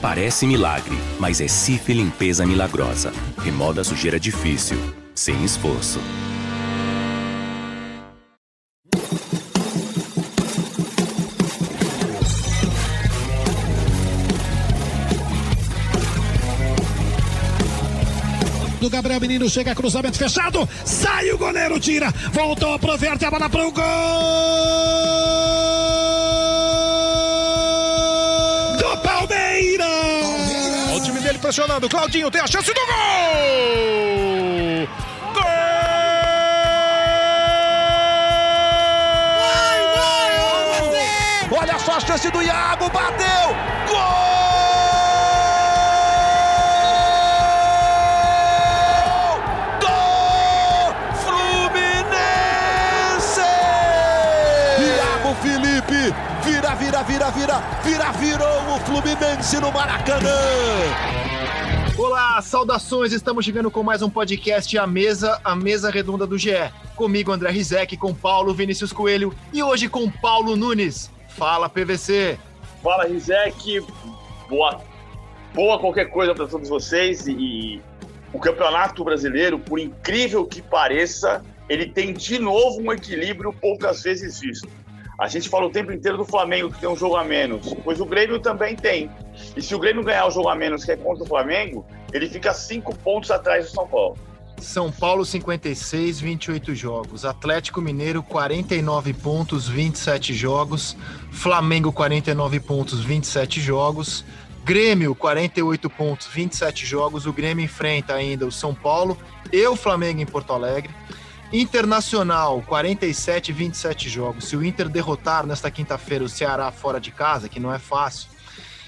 Parece milagre, mas é Cif Limpeza Milagrosa. Remoda sujeira difícil, sem esforço. do Gabriel Menino chega cruzamento fechado, sai o goleiro, tira, voltou pro verde, a bola pro gol pressionando, Claudinho tem a chance do gol. Gol! Olha só a chance do Iago, bateu! Gol! Vira, vira, vira, vira, vira, virou o Fluminense no Maracanã. Olá, saudações! Estamos chegando com mais um podcast A Mesa, a Mesa Redonda do GE. Comigo, André Rizek, com Paulo Vinícius Coelho e hoje com Paulo Nunes. Fala, PVC! Fala, Rizek! Boa, boa qualquer coisa para todos vocês. E o Campeonato Brasileiro, por incrível que pareça, ele tem de novo um equilíbrio poucas vezes visto. A gente fala o tempo inteiro do Flamengo, que tem um jogo a menos, pois o Grêmio também tem. E se o Grêmio ganhar o jogo a menos, que é contra o Flamengo, ele fica cinco pontos atrás do São Paulo. São Paulo 56, 28 jogos. Atlético Mineiro 49 pontos, 27 jogos. Flamengo 49 pontos, 27 jogos. Grêmio 48 pontos, 27 jogos. O Grêmio enfrenta ainda o São Paulo e o Flamengo em Porto Alegre. Internacional, 47 27 jogos. Se o Inter derrotar nesta quinta-feira o Ceará fora de casa, que não é fácil,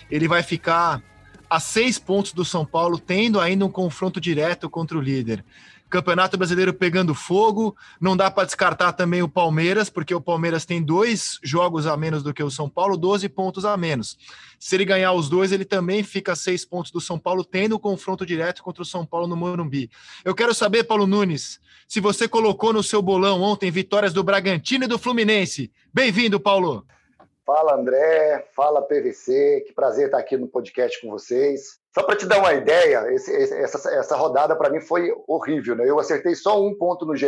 ele vai ficar a seis pontos do São Paulo, tendo ainda um confronto direto contra o líder. Campeonato Brasileiro pegando fogo, não dá para descartar também o Palmeiras, porque o Palmeiras tem dois jogos a menos do que o São Paulo, 12 pontos a menos. Se ele ganhar os dois, ele também fica a seis pontos do São Paulo, tendo o confronto direto contra o São Paulo no Morumbi. Eu quero saber, Paulo Nunes, se você colocou no seu bolão ontem vitórias do Bragantino e do Fluminense. Bem-vindo, Paulo. Fala, André. Fala, PVC. Que prazer estar aqui no podcast com vocês. Só para te dar uma ideia, esse, essa, essa rodada para mim foi horrível. Né? Eu acertei só um ponto no GE,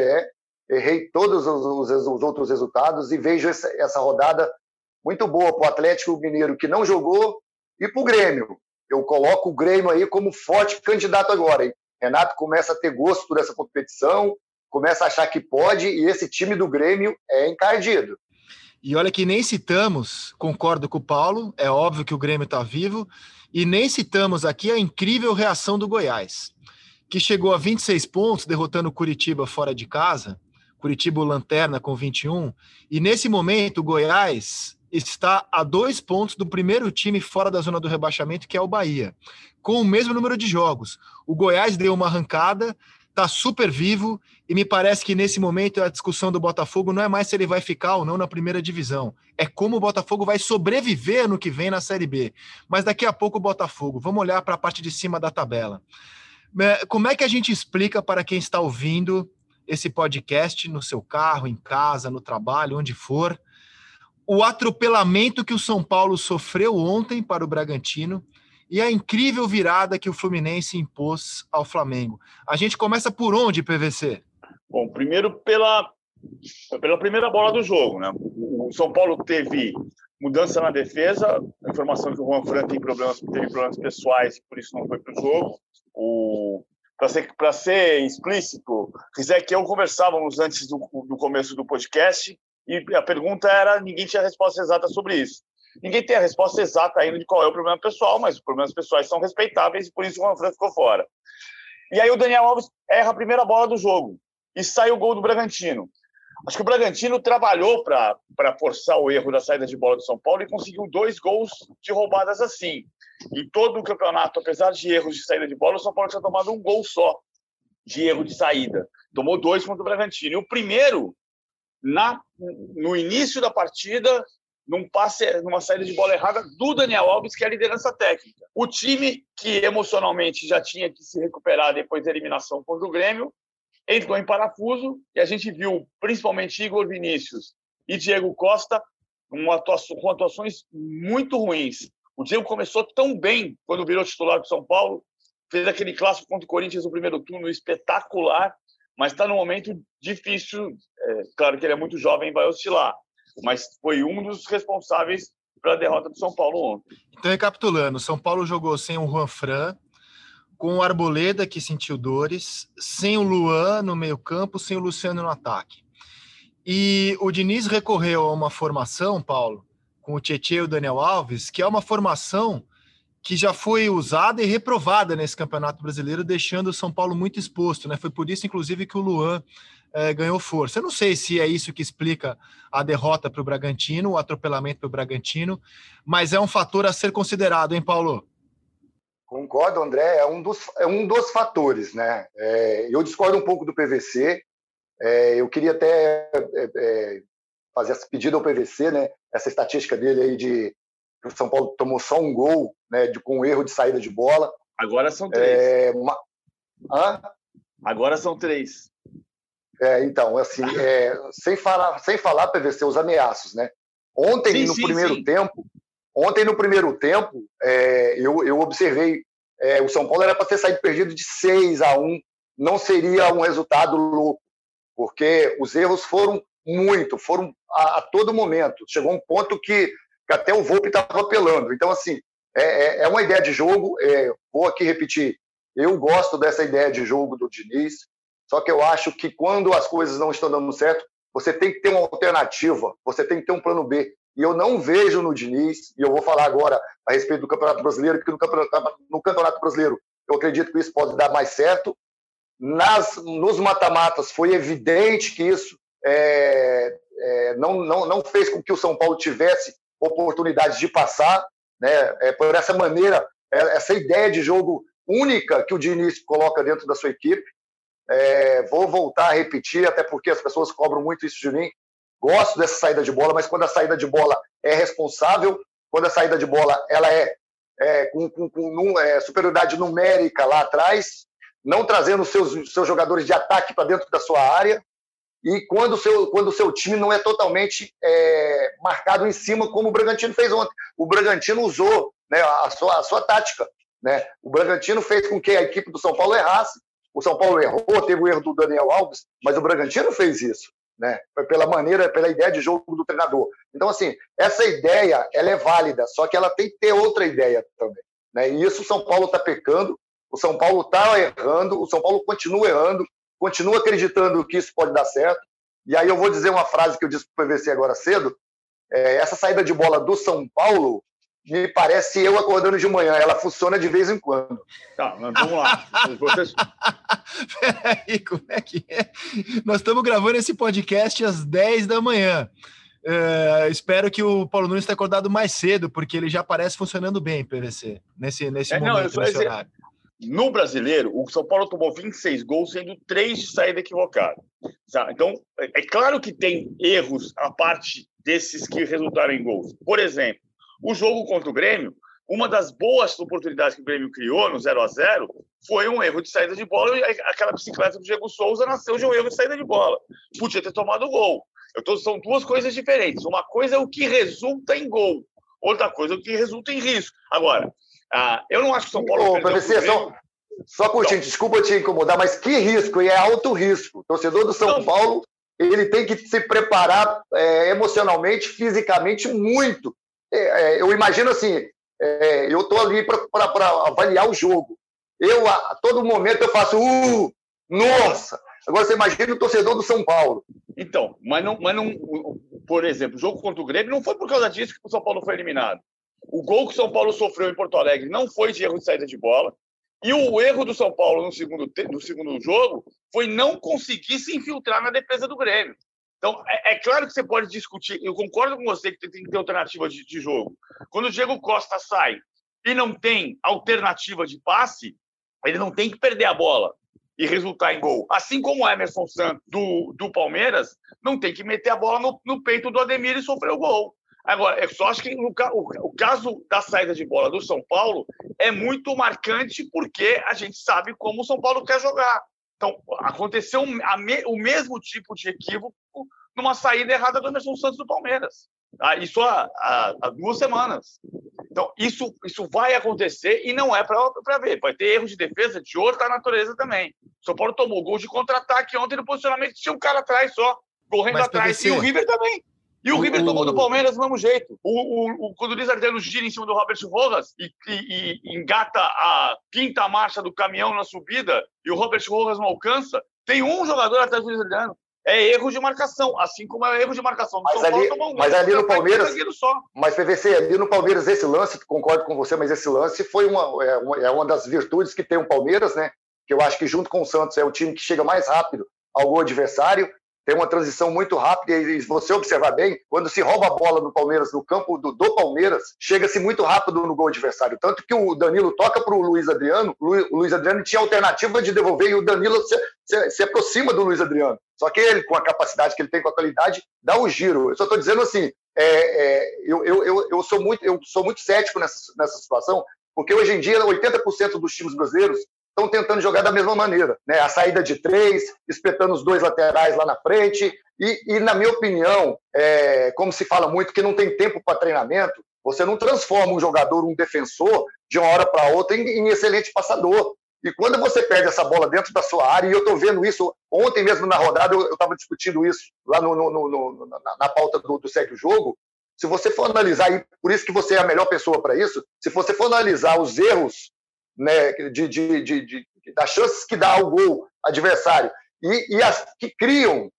errei todos os, os, os outros resultados e vejo essa, essa rodada muito boa para o Atlético Mineiro, que não jogou, e para o Grêmio. Eu coloco o Grêmio aí como forte candidato agora. Hein? Renato começa a ter gosto por essa competição, começa a achar que pode, e esse time do Grêmio é encardido. E olha que nem citamos, concordo com o Paulo, é óbvio que o Grêmio está vivo, e nem citamos aqui a incrível reação do Goiás, que chegou a 26 pontos, derrotando o Curitiba fora de casa, Curitiba lanterna com 21, e nesse momento o Goiás está a dois pontos do primeiro time fora da zona do rebaixamento, que é o Bahia, com o mesmo número de jogos. O Goiás deu uma arrancada, está super vivo e me parece que nesse momento a discussão do Botafogo não é mais se ele vai ficar ou não na primeira divisão, é como o Botafogo vai sobreviver no que vem na Série B. Mas daqui a pouco o Botafogo, vamos olhar para a parte de cima da tabela. É, como é que a gente explica para quem está ouvindo esse podcast no seu carro, em casa, no trabalho, onde for, o atropelamento que o São Paulo sofreu ontem para o Bragantino? E a incrível virada que o Fluminense impôs ao Flamengo. A gente começa por onde, PVC? Bom, primeiro pela, pela primeira bola do jogo. Né? O São Paulo teve mudança na defesa, a informação que o Juan Fran tem problemas, teve problemas pessoais, por isso não foi para o jogo. Para ser, ser explícito, Rizek e eu conversávamos antes do, do começo do podcast e a pergunta era, ninguém tinha resposta exata sobre isso. Ninguém tem a resposta exata ainda de qual é o problema pessoal, mas os problemas pessoais são respeitáveis e por isso o Juan Fran ficou fora. E aí o Daniel Alves erra a primeira bola do jogo e sai o gol do Bragantino. Acho que o Bragantino trabalhou para forçar o erro da saída de bola do São Paulo e conseguiu dois gols de roubadas assim. Em todo o campeonato, apesar de erros de saída de bola, o São Paulo tinha tomado um gol só de erro de saída. Tomou dois contra o Bragantino. E o primeiro, na, no início da partida, num passe, numa saída de bola errada do Daniel Alves, que é a liderança técnica. O time que emocionalmente já tinha que se recuperar depois da eliminação contra o Grêmio, entrou em parafuso e a gente viu principalmente Igor Vinícius e Diego Costa com atuações muito ruins. O Diego começou tão bem quando virou titular do São Paulo, fez aquele clássico contra o Corinthians no primeiro turno espetacular, mas está num momento difícil. É, claro que ele é muito jovem, vai oscilar, mas foi um dos responsáveis pela derrota do São Paulo ontem. Então, recapitulando, São Paulo jogou sem o Juan Fran, com o Arboleda, que sentiu dores, sem o Luan no meio-campo, sem o Luciano no ataque. E o Diniz recorreu a uma formação, Paulo, com o Tietchan e o Daniel Alves, que é uma formação que já foi usada e reprovada nesse Campeonato Brasileiro, deixando o São Paulo muito exposto, né? Foi por isso, inclusive, que o Luan é, ganhou força. Eu não sei se é isso que explica a derrota para o Bragantino, o atropelamento para o Bragantino, mas é um fator a ser considerado, hein, Paulo? Concordo, André, é um dos, é um dos fatores, né? É, eu discordo um pouco do PVC. É, eu queria até é, é, fazer essa pedida ao PVC, né? Essa estatística dele aí de que o São Paulo tomou só um gol, né? De, com um erro de saída de bola. Agora são três. É, uma... Hã? Agora são três. É, então, assim, é, sem falar, sem falar PVC os ameaços, né? Ontem sim, no sim, primeiro sim. tempo, ontem no primeiro tempo, é, eu, eu observei é, o São Paulo era para ter saído perdido de 6 a 1, não seria um resultado louco, porque os erros foram muito, foram a, a todo momento. Chegou um ponto que, que até o Volpe estava apelando. Então, assim, é, é, é, uma ideia de jogo. É, vou aqui repetir, eu gosto dessa ideia de jogo do Diniz. Só que eu acho que quando as coisas não estão dando certo, você tem que ter uma alternativa, você tem que ter um plano B. E eu não vejo no Diniz, e eu vou falar agora a respeito do Campeonato Brasileiro, que no Campeonato, no campeonato Brasileiro eu acredito que isso pode dar mais certo. Nas, nos mata-matas foi evidente que isso é, é, não, não, não fez com que o São Paulo tivesse oportunidades de passar. Né? É, por essa maneira, é, essa ideia de jogo única que o Diniz coloca dentro da sua equipe. É, vou voltar a repetir, até porque as pessoas cobram muito isso de mim. Gosto dessa saída de bola, mas quando a saída de bola é responsável, quando a saída de bola ela é, é com, com, com é, superioridade numérica lá atrás, não trazendo seus, seus jogadores de ataque para dentro da sua área, e quando o seu, quando o seu time não é totalmente é, marcado em cima, como o Bragantino fez ontem. O Bragantino usou né, a, sua, a sua tática. Né? O Bragantino fez com que a equipe do São Paulo errasse, o São Paulo errou, teve o erro do Daniel Alves, mas o Bragantino fez isso, né? Foi pela maneira, pela ideia de jogo do treinador. Então, assim, essa ideia, ela é válida, só que ela tem que ter outra ideia também, né? E isso o São Paulo está pecando, o São Paulo está errando, o São Paulo continua errando, continua acreditando que isso pode dar certo. E aí eu vou dizer uma frase que eu disse para o PVC agora cedo, é, essa saída de bola do São Paulo me parece eu acordando de manhã. Ela funciona de vez em quando. Tá, mas vamos lá. Vocês... Peraí, como é que é? Nós estamos gravando esse podcast às 10 da manhã. Uh, espero que o Paulo Nunes tenha acordado mais cedo, porque ele já parece funcionando bem, PVC, nesse, nesse é, momento, não, nesse horário. No brasileiro, o São Paulo tomou 26 gols, sendo três de saída equivocada. Então, é, é claro que tem erros a parte desses que resultaram em gols. Por exemplo, o jogo contra o Grêmio, uma das boas oportunidades que o Grêmio criou no 0 a 0 foi um erro de saída de bola e aquela bicicleta do Diego Souza nasceu de um erro de saída de bola. Podia ter tomado gol. Tô, são duas coisas diferentes. Uma coisa é o que resulta em gol, outra coisa é o que resulta em risco. Agora, ah, eu não acho que São Paulo. Ô, PVC, só, só curtindo, então, desculpa te incomodar, mas que risco? E é alto risco. O torcedor do São não, Paulo ele tem que se preparar é, emocionalmente, fisicamente, muito é, é, eu imagino assim, é, eu estou ali para avaliar o jogo. Eu, a, todo momento, eu faço, uh, nossa! Agora você imagina o torcedor do São Paulo. Então, mas não, mas não, por exemplo, o jogo contra o Grêmio não foi por causa disso que o São Paulo foi eliminado. O gol que o São Paulo sofreu em Porto Alegre não foi de erro de saída de bola. E o erro do São Paulo no segundo, no segundo jogo foi não conseguir se infiltrar na defesa do Grêmio. Então, é, é, claro que você pode discutir. Eu concordo com você que tem que ter alternativa de, de jogo. Quando o Diego Costa sai e não tem alternativa de passe, ele não tem que perder a bola e resultar em gol. Assim como o Emerson Santos do, do Palmeiras não tem que meter a bola no, no peito do Ademir e sofrer o gol. Agora, eu só acho que no, o, o caso da saída de bola do São Paulo é muito marcante porque a gente sabe como o São Paulo quer jogar. Então, aconteceu me, o mesmo tipo de equívoco numa saída errada do Emerson Santos do Palmeiras. Tá? Isso há, há, há, duas semanas. Então, isso, isso vai acontecer e não é para ver. Vai ter erros de defesa de outra natureza também. O São Paulo tomou gol de contra-ataque ontem no posicionamento, tinha um cara atrás só, correndo Mas, atrás. PVC, e o River também. E o, River tomou do Palmeiras do mesmo jeito. O, o, o, quando o Luiz Adriano gira em cima do Robert Rojas e, e, e, engata a quinta marcha do caminhão na subida e o Robert Rojas não alcança, tem um jogador atrás do Luiz. É erro de marcação, assim como é erro de marcação mas São ali, Paulo, mas ali no Palmeiras, mas PVC, ali no Palmeiras esse lance, concordo com você, mas esse lance foi uma, é, uma, é uma das virtudes que tem o Palmeiras, né? Que eu acho que junto com o Santos é o time que chega mais rápido ao gol adversário tem uma transição muito rápida e você observar bem, quando se rouba a bola no Palmeiras, no campo do, do Palmeiras, chega-se muito rápido no gol adversário. Tanto que o Danilo toca para o Luiz Adriano, o Luiz Adriano tinha alternativa de devolver e o Danilo se, se, se, aproxima do Luiz Adriano. Só que ele, com a capacidade que ele tem, com a qualidade, dá o giro. Eu só estou dizendo assim, é, é, eu, eu, eu, eu, sou muito, eu sou muito cético nessa, nessa situação, porque hoje em dia 80% dos times brasileiros estão tentando jogar da mesma maneira. Né? A saída de três, espetando os dois laterais lá na frente. E, e na minha opinião, é, como se fala muito que não tem tempo para treinamento, você não transforma um jogador, um defensor, de uma hora para outra em, em, excelente passador. E quando você perde essa bola dentro da sua área, e eu estou vendo isso ontem mesmo na rodada, eu estava discutindo isso lá no, no, no, na, na, pauta do, do Segue o Jogo. Se você for analisar, e por isso que você é a melhor pessoa para isso, se você for analisar os erros né, de, de, de, de, das chances que dá ao gol adversário e, e as que criam,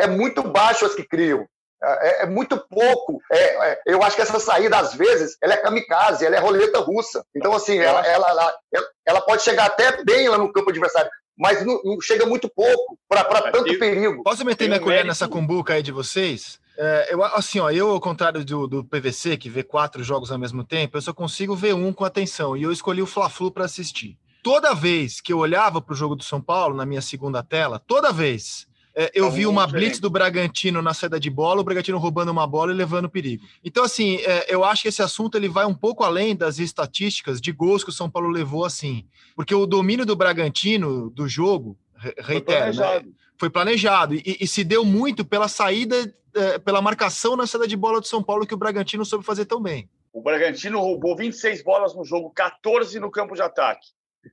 é muito baixo as que criam. É, é muito pouco. É, é, eu acho que essa saída, às vezes, ela é kamikaze, ela é roleta russa. Então, assim, ela, ela, ela, ela pode chegar até bem lá no campo adversário, mas não, não chega muito pouco para tanto perigo. Posso meter minha colher nessa cumbuca aí de vocês? É, eu, assim, ó, eu, ao contrário do, do PVC, que vê quatro jogos ao mesmo tempo, eu só consigo ver um com atenção. E eu escolhi o Fla-Flu para assistir. Toda vez que eu olhava para o jogo do São Paulo, na minha segunda tela, toda vez é, eu vi uma blitz do Bragantino na saída de bola, o Bragantino roubando uma bola e levando perigo. Então, assim, é, eu acho que esse assunto ele vai um pouco além das estatísticas de gols que o São Paulo levou assim. Porque o domínio do Bragantino do jogo, reitero, né? Foi planejado e, e, se deu muito pela saída é, pela marcação na saída de bola do São Paulo que o Bragantino soube fazer tão bem. O Bragantino roubou 26 bolas no jogo, 14 no campo de ataque.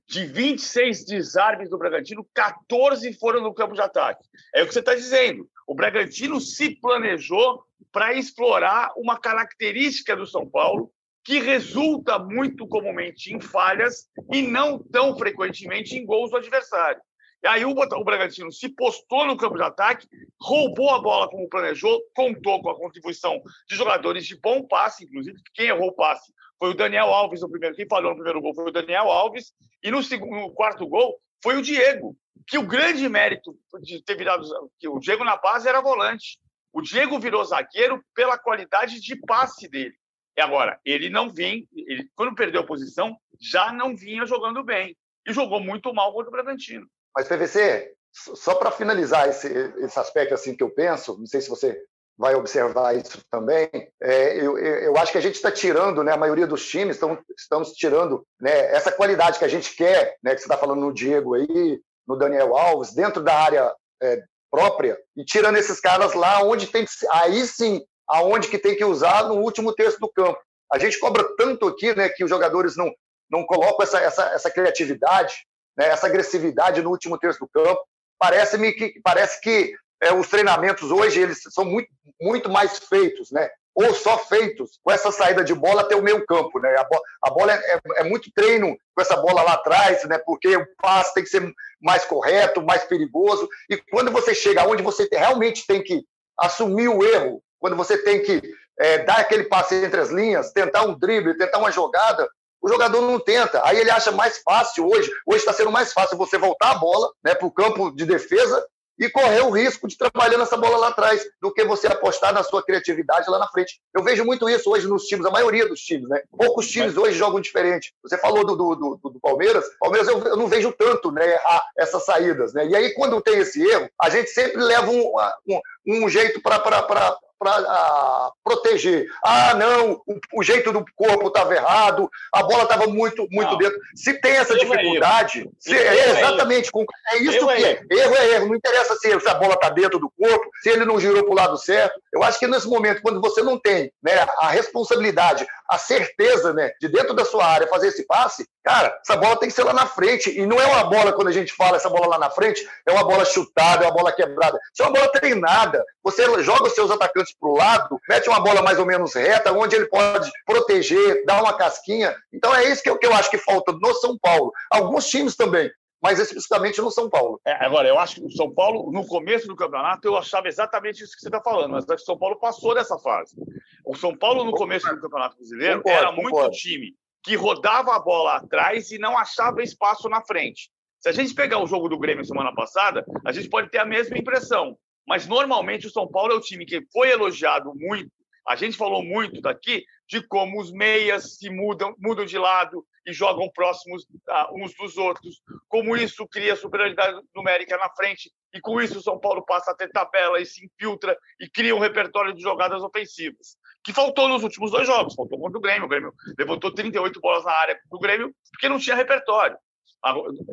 De 26 desarmes do Bragantino, 14 foram no campo de ataque. É o que você está dizendo. O Bragantino se planejou para explorar uma característica do São Paulo que resulta muito comumente em falhas e não tão frequentemente em gols do adversário. Aí o, Bragantino se postou no campo de ataque, roubou a bola como planejou, contou com a contribuição de jogadores de bom passe, inclusive quem errou o passe foi o Daniel Alves no primeiro, quem falou no primeiro gol foi o Daniel Alves, e no, segundo, no quarto gol foi o Diego, que o grande mérito de ter virado, que o Diego na base era volante. O Diego virou zagueiro pela qualidade de passe dele. E agora, ele não vinha, ele, quando perdeu a posição, já não vinha jogando bem. E jogou muito mal contra o Bragantino. Mas, PVC, só para finalizar esse, esse aspecto assim que eu penso, não sei se você vai observar isso também. É, eu, eu, acho que a gente está tirando, né, a maioria dos times estão, estamos tirando né, essa qualidade que a gente quer, né, que você está falando no Diego aí, no Daniel Alves, dentro da área é, própria, e tirando esses caras lá onde tem que, aí sim, aonde que tem que usar no último terço do campo. A gente cobra tanto aqui, né, que os jogadores não não colocam essa, essa, essa criatividade, né, essa agressividade no último terço do campo. Parece-me que parece que é, os treinamentos hoje eles são muito, muito mais feitos, né? Ou só feitos com essa saída de bola até o meio campo, né? A, a bola é, é, é, muito treino com essa bola lá atrás, né? Porque o passe tem que ser mais correto, mais perigoso. E quando você chega onde você realmente tem que assumir o erro, quando você tem que é, dar aquele passe entre as linhas, tentar um drible, tentar uma jogada, o jogador não tenta. Aí ele acha mais fácil hoje. Hoje está sendo mais fácil você voltar a bola né, para o campo de defesa e correr o risco de trabalhar nessa bola lá atrás, do que você apostar na sua criatividade lá na frente. Eu vejo muito isso hoje nos times, a maioria dos times, né? Poucos times hoje jogam diferente. Você falou do, do, do, do Palmeiras, Palmeiras eu, eu, não vejo tanto né, a, essas saídas, né? E aí, quando tem esse erro, a gente sempre leva um, um, um jeito para para proteger. Ah, não, o, o jeito do corpo estava errado, a bola estava muito, muito dentro. Se tem essa erro dificuldade, é se, é, exatamente, é isso erro que é. Erro. erro é erro. Não interessa se, se a bola está dentro do corpo, se ele não girou para o lado certo. Eu acho que nesse momento, quando você não tem né, a responsabilidade, a certeza né, de dentro da sua área fazer esse passe, cara, essa bola tem que ser lá na frente. E não é uma bola, quando a gente fala essa bola lá na frente, é uma bola chutada, é uma bola quebrada. Isso é uma bola treinada. Você joga os seus atacantes para o lado, mete uma bola mais ou menos reta, onde ele pode proteger, dar uma casquinha. Então é isso que eu, que eu acho que falta no São Paulo. Alguns times também mas especificamente no São Paulo. É, agora, eu acho que o São Paulo, no começo do campeonato, eu achava exatamente isso que você está falando, mas acho que o São Paulo passou dessa fase. O São Paulo, no começo do Campeonato Brasileiro, concordo, era muito concordo. time que rodava a bola atrás e não achava espaço na frente. Se a gente pegar o jogo do Grêmio semana passada, a gente pode ter a mesma impressão. Mas normalmente o São Paulo é o time que foi elogiado muito. A gente falou muito daqui de como os meias se mudam, mudam de lado e jogam próximos uh, uns dos outros, como isso cria superioridade numérica na frente e com isso o São Paulo passa a ter tabela e se infiltra e cria um repertório de jogadas ofensivas, que faltou nos últimos dois jogos, faltou contra o Grêmio, o Grêmio levantou 38 bolas na área do Grêmio porque não tinha repertório.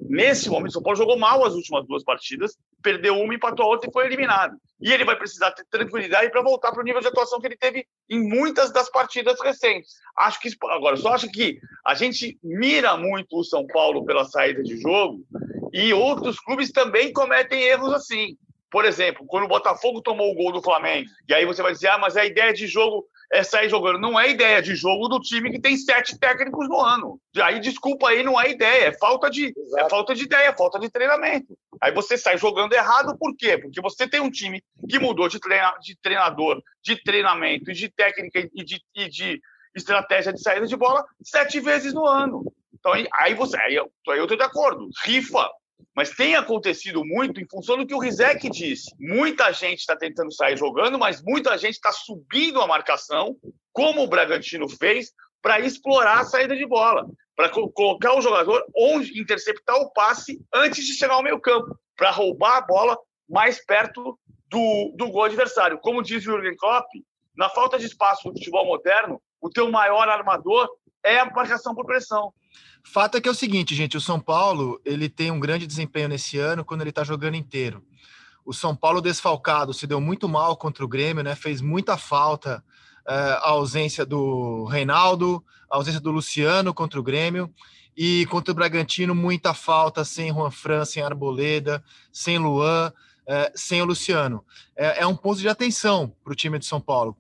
Nesse momento, o São Paulo jogou mal as últimas duas partidas, perdeu uma, empatou a outra e foi eliminado. E ele vai precisar ter tranquilidade para voltar para o nível de atuação que ele teve em muitas das partidas recentes. Acho que agora só acho que a gente mira muito o São Paulo pela saída de jogo e outros clubes também cometem erros assim. Por exemplo, quando o Botafogo tomou o gol do Flamengo, e aí você vai dizer, ah, mas a ideia de jogo é sair jogando. Não é ideia de jogo do time que tem sete técnicos no ano. Aí, desculpa aí, não é ideia. É falta de, é falta de ideia, é falta de treinamento. Aí você sai jogando errado, por quê? Porque você tem um time que mudou de, treina, de treinador, de treinamento, de técnica e de, e de estratégia de saída de bola sete vezes no ano. Então, aí você, aí eu, aí eu tô de acordo. Rifa, mas tem acontecido muito em função do que o Rizek disse. Muita gente está tentando sair jogando, mas muita gente está subindo a marcação, como o Bragantino fez, para explorar a saída de bola, para colocar o jogador onde interceptar o passe antes de chegar ao meio campo, para roubar a bola mais perto do, do gol adversário. Como diz o Jürgen Klopp, na falta de espaço no futebol moderno, o teu maior armador é a marcação por pressão. Fato é que é o seguinte, gente, o São Paulo ele tem um grande desempenho nesse ano quando ele está jogando inteiro. O São Paulo desfalcado se deu muito mal contra o Grêmio, né? Fez muita falta uh, a ausência do Reinaldo, a ausência do Luciano contra o Grêmio. E contra o Bragantino, muita falta sem Juan Fran, sem Arboleda, sem Luan, uh, sem o Luciano. É, é um ponto de atenção para o time de São Paulo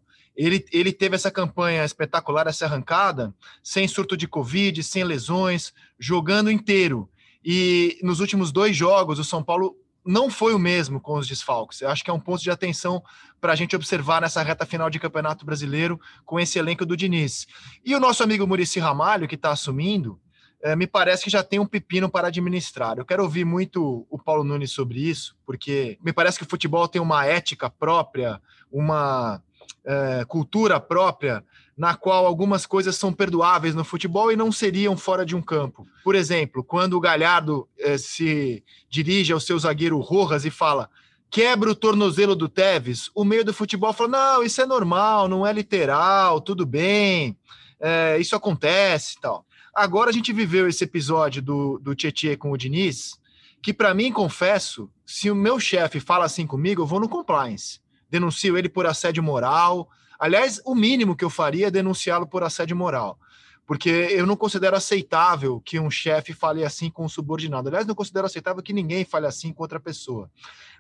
ele, ele teve essa campanha espetacular, essa arrancada, sem surto de Covid, sem lesões, jogando inteiro. E nos últimos dois jogos, o São Paulo não foi o mesmo com os desfalques. Eu acho que é um ponto de atenção para a gente observar nessa reta final de Campeonato Brasileiro com esse elenco do Diniz. E o nosso amigo Murici Ramalho, que está assumindo, é, me parece que já tem um pepino para administrar. Eu quero ouvir muito o Paulo Nunes sobre isso, porque me parece que o futebol tem uma ética própria, uma é, cultura própria, na qual algumas coisas são perdoáveis no futebol e não seriam fora de um campo. Por exemplo, quando o Galhardo é, se dirige ao seu zagueiro Rojas e fala quebra o tornozelo do Tevez, o meio do futebol fala: não, isso é normal, não é literal, tudo bem, é, isso acontece e tal. Agora a gente viveu esse episódio do, do Tietchan com o Diniz, que para mim, confesso, se o meu chefe fala assim comigo, eu vou no compliance denuncio ele por assédio moral. Aliás, o mínimo que eu faria é denunciá-lo por assédio moral, porque eu não considero aceitável que um chefe fale assim com um subordinado. Aliás, não considero aceitável que ninguém fale assim com outra pessoa.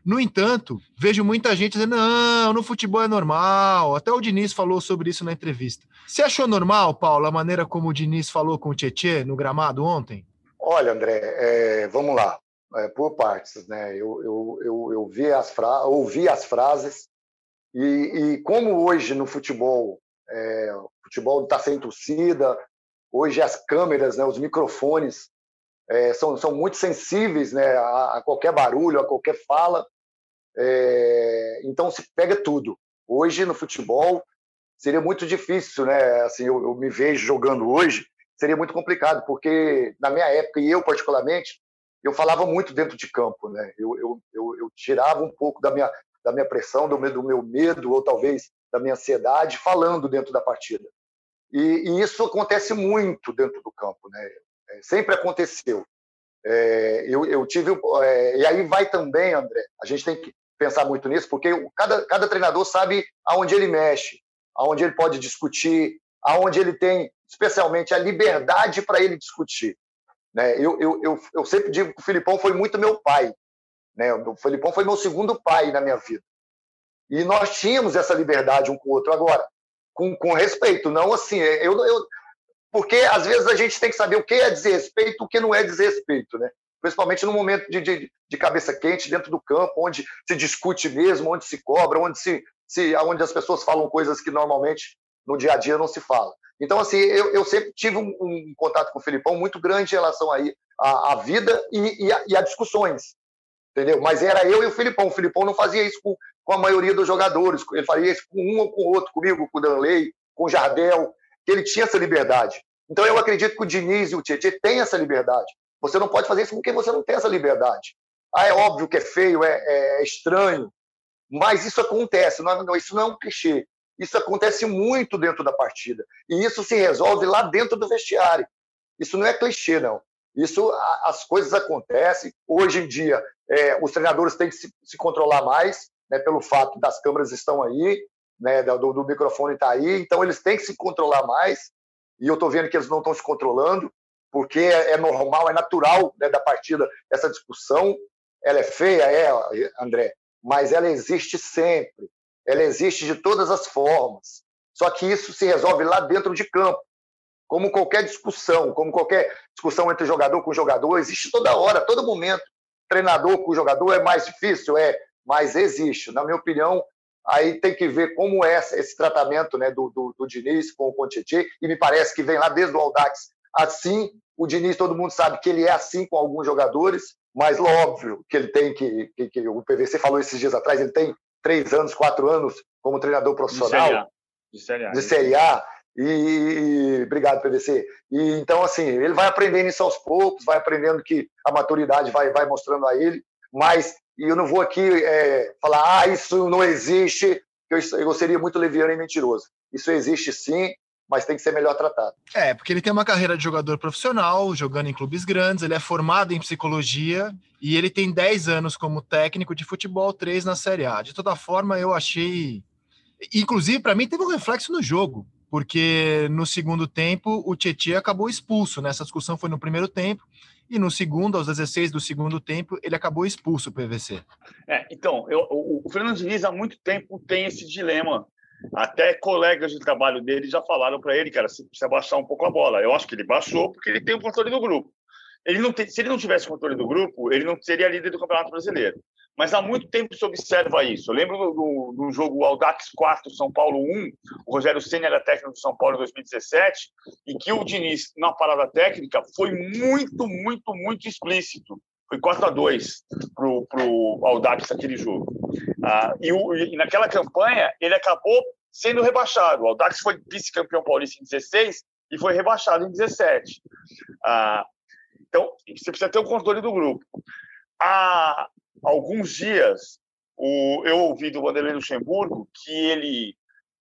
No entanto, vejo muita gente dizendo: não, no futebol é normal. Até o Diniz falou sobre isso na entrevista. Você achou normal, Paulo, a maneira como o Diniz falou com o Tietê no gramado ontem? Olha, André, é, vamos lá. É, por partes, né? Eu, eu, eu, eu vi as fra... ouvi as frases, e, e como hoje no futebol, é, o futebol está sem torcida, hoje as câmeras, né, os microfones é, são, são muito sensíveis né, a, a qualquer barulho, a qualquer fala. É, então se pega tudo. Hoje no futebol seria muito difícil, né? Assim, eu, eu, me vejo jogando hoje, seria muito complicado, porque na minha época, e eu particularmente, eu falava muito dentro de campo, né? Eu, eu, eu, eu tirava um pouco da minha, da minha pressão, do meu, do meu medo, ou talvez da minha ansiedade, falando dentro da partida. E, e isso acontece muito dentro do campo, né? É, sempre aconteceu. É, eu, eu, tive. É, e aí vai também, André, a gente tem que pensar muito nisso, porque cada, cada treinador sabe aonde ele mexe, aonde ele pode discutir, aonde ele tem, especialmente, a liberdade para ele discutir. Né? Eu, eu, eu, eu sempre digo que o Filipão foi muito meu pai. Né? O Felipão foi meu segundo pai na minha vida. E nós tínhamos essa liberdade um com o outro. Agora, com, com respeito, não assim. Eu, eu, porque às vezes a gente tem que saber o que é desrespeito e o que não é desrespeito, né? Principalmente no momento de, de, de, cabeça quente dentro do campo, onde se discute mesmo, onde se cobra, onde, se, se, onde as pessoas falam coisas que normalmente no dia a dia não se fala. Então, assim, eu, eu sempre tive um, um, contato com o Filipão muito grande em relação aí à, à vida e, e, a, e a discussões entendeu? Mas era eu e o Filipão. O Filipão não fazia isso com, com a maioria dos jogadores, ele fazia isso com um ou com o outro, comigo, com o Danley, com o Jardel, ele tinha essa liberdade. Então eu acredito que o Diniz e o Tietchan têm essa liberdade. Você não pode fazer isso porque você não tem essa liberdade. Ah, é óbvio que é feio, é, é estranho, mas isso acontece, não, não, isso não é um clichê. Isso acontece muito dentro da partida. E isso se resolve lá dentro do vestiário. Isso não é clichê, não. Isso, as coisas acontecem. Hoje em dia, é, os treinadores têm que se, se controlar mais, né, pelo fato das câmeras estão aí, né, do, do microfone está aí, então eles têm que se controlar mais. E eu estou vendo que eles não estão se controlando, porque é, é normal, é natural né, da partida essa discussão. Ela é feia, é, André, mas ela existe sempre. Ela existe de todas as formas. Só que isso se resolve lá dentro de campo como qualquer discussão, como qualquer discussão entre jogador com jogador, existe toda hora, todo momento. Treinador com jogador é mais difícil, é, mas existe. Na minha opinião, aí tem que ver como é esse tratamento né, do, do, do Diniz com o Conchetti, e me parece que vem lá desde o Aldax assim. O Diniz, todo mundo sabe que ele é assim com alguns jogadores, mas óbvio que ele tem que, que, que o PVC falou esses dias atrás, ele tem três anos, quatro anos como treinador profissional de Série A. De série a e, obrigado, PVC. E então, assim, ele vai aprendendo isso aos poucos, vai aprendendo que a maturidade vai, vai mostrando a ele, mas eu não vou aqui é, falar, ah, isso não existe, eu, eu seria muito leviano e mentiroso. Isso existe sim, mas tem que ser melhor tratado. É, porque ele tem uma carreira de jogador profissional, jogando em clubes grandes, ele é formado em psicologia e ele tem 10 anos como técnico de futebol, 3 na Série A. De toda forma, eu achei. Inclusive, para mim, teve um reflexo no jogo porque no segundo tempo o Tietchan acabou expulso. Né? discussão foi no primeiro tempo, e no segundo, aos 16 do segundo tempo, ele acabou expulso o PVC. É, então, eu, o, o Fernando Diniz há muito tempo tem esse dilema. Até colegas de trabalho dele já falaram para ele, cara, você precisa baixar um pouco a bola. Eu acho que ele baixou porque ele tem o controle do grupo. Ele não tem, se ele não tivesse controle do grupo, ele não seria líder do Campeonato Brasileiro mas há muito tempo se observa isso. Eu lembro do, do jogo Aldax 4, São Paulo 1, o Rogério Senna era técnico do São Paulo em 2017, e que o Diniz, na parada técnica, foi muito, muito, muito explícito. Foi 4 a 2 para o Aldax aquele jogo. Ah, e, o, e naquela campanha, ele acabou sendo rebaixado. O Aldax foi vice-campeão paulista em 16 e foi rebaixado em 17. Ah, então, você precisa ter o controle do grupo. A, alguns dias, o, eu ouvi do Vanderlei Luxemburgo que ele,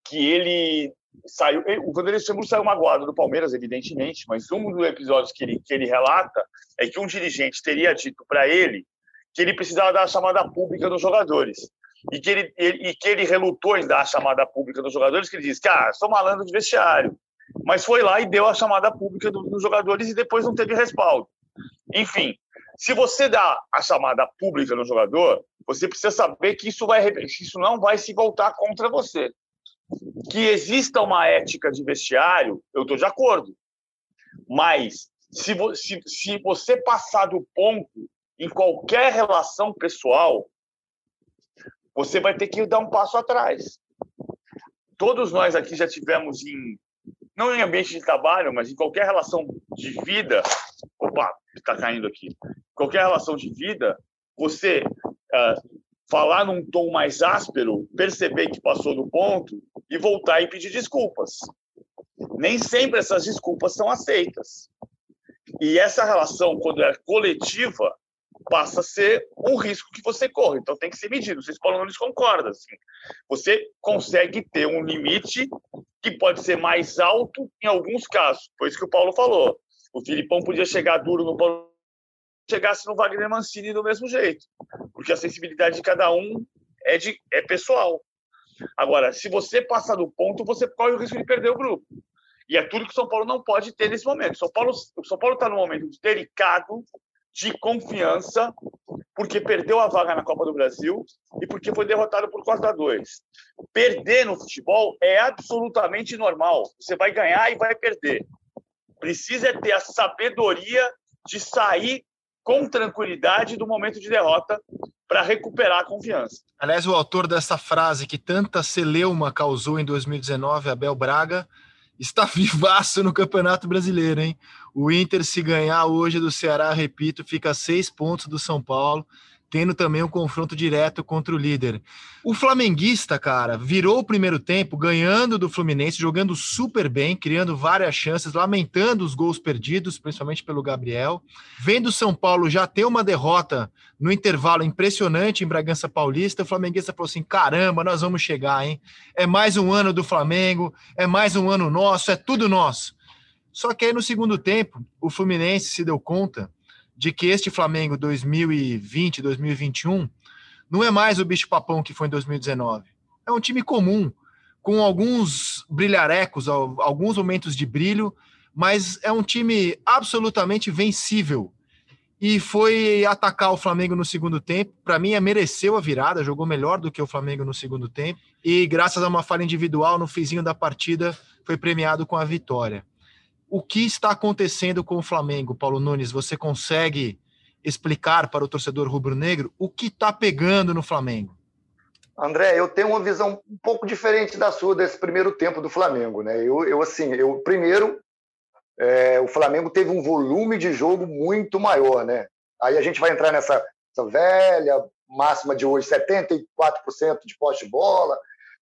que ele saiu. O Vanderlei Luxemburgo saiu magoado do Palmeiras, evidentemente, mas um dos episódios que ele, que ele relata é que um dirigente teria dito para ele que ele precisava dar a chamada pública dos jogadores. E que ele, ele, e que ele relutou em dar a chamada pública dos jogadores, que ele disse, cara, sou malandro de vestiário. Mas foi lá e deu a chamada pública dos jogadores e depois não teve respaldo. Enfim, se você dá a chamada pública no jogador, você precisa saber que isso, vai, isso não vai se voltar contra você. Que exista uma ética de vestiário, eu estou de acordo. Mas se, se, se você passar do ponto em qualquer relação pessoal, você vai ter que dar um passo atrás. Todos nós aqui já tivemos em não em ambiente de trabalho, mas em qualquer relação de vida. Opa, está caindo aqui qualquer relação de vida, você uh, falar num tom mais áspero, perceber que passou do ponto e voltar e pedir desculpas. Nem sempre essas desculpas são aceitas. E essa relação, quando é coletiva, passa a ser um risco que você corre. Então tem que ser medido. Vocês Paulo Nunes concorda. Assim. Você consegue ter um limite que pode ser mais alto em alguns casos. Foi isso que o Paulo falou. O Filipão podia chegar duro no Paulo chegasse no Wagner Mancini do mesmo jeito, porque a sensibilidade de cada um é, de, é pessoal. Agora, se você passar do ponto, você corre o risco de perder o grupo. E é tudo que o São Paulo não pode ter nesse momento. São Paulo, o São Paulo está num momento delicado de confiança, porque perdeu a vaga na Copa do Brasil e porque foi derrotado por 4 a 2. Perder no futebol é absolutamente normal. Você vai ganhar e vai perder. Precisa ter a sabedoria de sair com tranquilidade do momento de derrota para recuperar a confiança. Aliás, o autor dessa frase que tanta celeuma causou em 2019, Abel Braga, está vivaço no Campeonato Brasileiro, hein? O Inter, se ganhar hoje do Ceará, repito, fica a seis pontos do São Paulo tendo também um confronto direto contra o líder. O flamenguista, cara, virou o primeiro tempo ganhando do Fluminense, jogando super bem, criando várias chances, lamentando os gols perdidos, principalmente pelo Gabriel. Vendo o São Paulo já ter uma derrota no intervalo impressionante em Bragança Paulista, o flamenguista falou assim: caramba, nós vamos chegar, hein? É mais um ano do Flamengo, é mais um ano nosso, é tudo nosso. Só que aí no segundo tempo, o Fluminense se deu conta de que este Flamengo 2020, 2021 não é mais o bicho-papão que foi em 2019. É um time comum, com alguns brilharecos, alguns momentos de brilho, mas é um time absolutamente vencível. E foi atacar o Flamengo no segundo tempo. Para mim, é mereceu a virada, jogou melhor do que o Flamengo no segundo tempo. E graças a uma falha individual no fizinho da partida, foi premiado com a vitória o que está acontecendo com o Flamengo, Paulo Nunes? Você consegue explicar para o torcedor rubro-negro o que está pegando no Flamengo? André, eu tenho uma visão um pouco diferente da sua desse primeiro tempo do Flamengo, né? Eu, eu assim, eu primeiro é, o Flamengo teve um volume de jogo muito maior, né? Aí a gente vai entrar nessa velha máxima de hoje, 74% de poste de bola,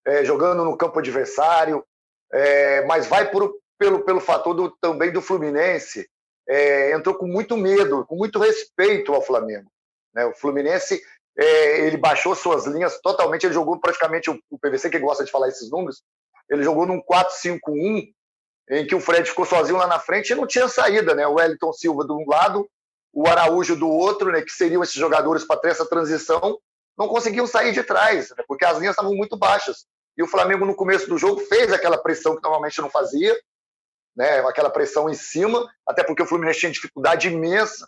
é, jogando no campo adversário, é, mas vai por, pelo, pelo fator do, também do Fluminense, é, entrou com muito medo, com muito respeito ao Flamengo. Né? O Fluminense é, ele baixou suas linhas totalmente, ele jogou praticamente o, o, PVC, que gosta de falar esses números, ele jogou num 4-5-1, em que o Fred ficou sozinho lá na frente e não tinha saída. Né? O Wellington Silva de um lado, o Araújo do outro, né, que seriam esses jogadores para ter essa transição, não conseguiam sair de trás, né, porque as linhas estavam muito baixas. E o Flamengo, no começo do jogo, fez aquela pressão que normalmente não fazia, né, aquela pressão em cima, até porque o Fluminense tinha dificuldade imensa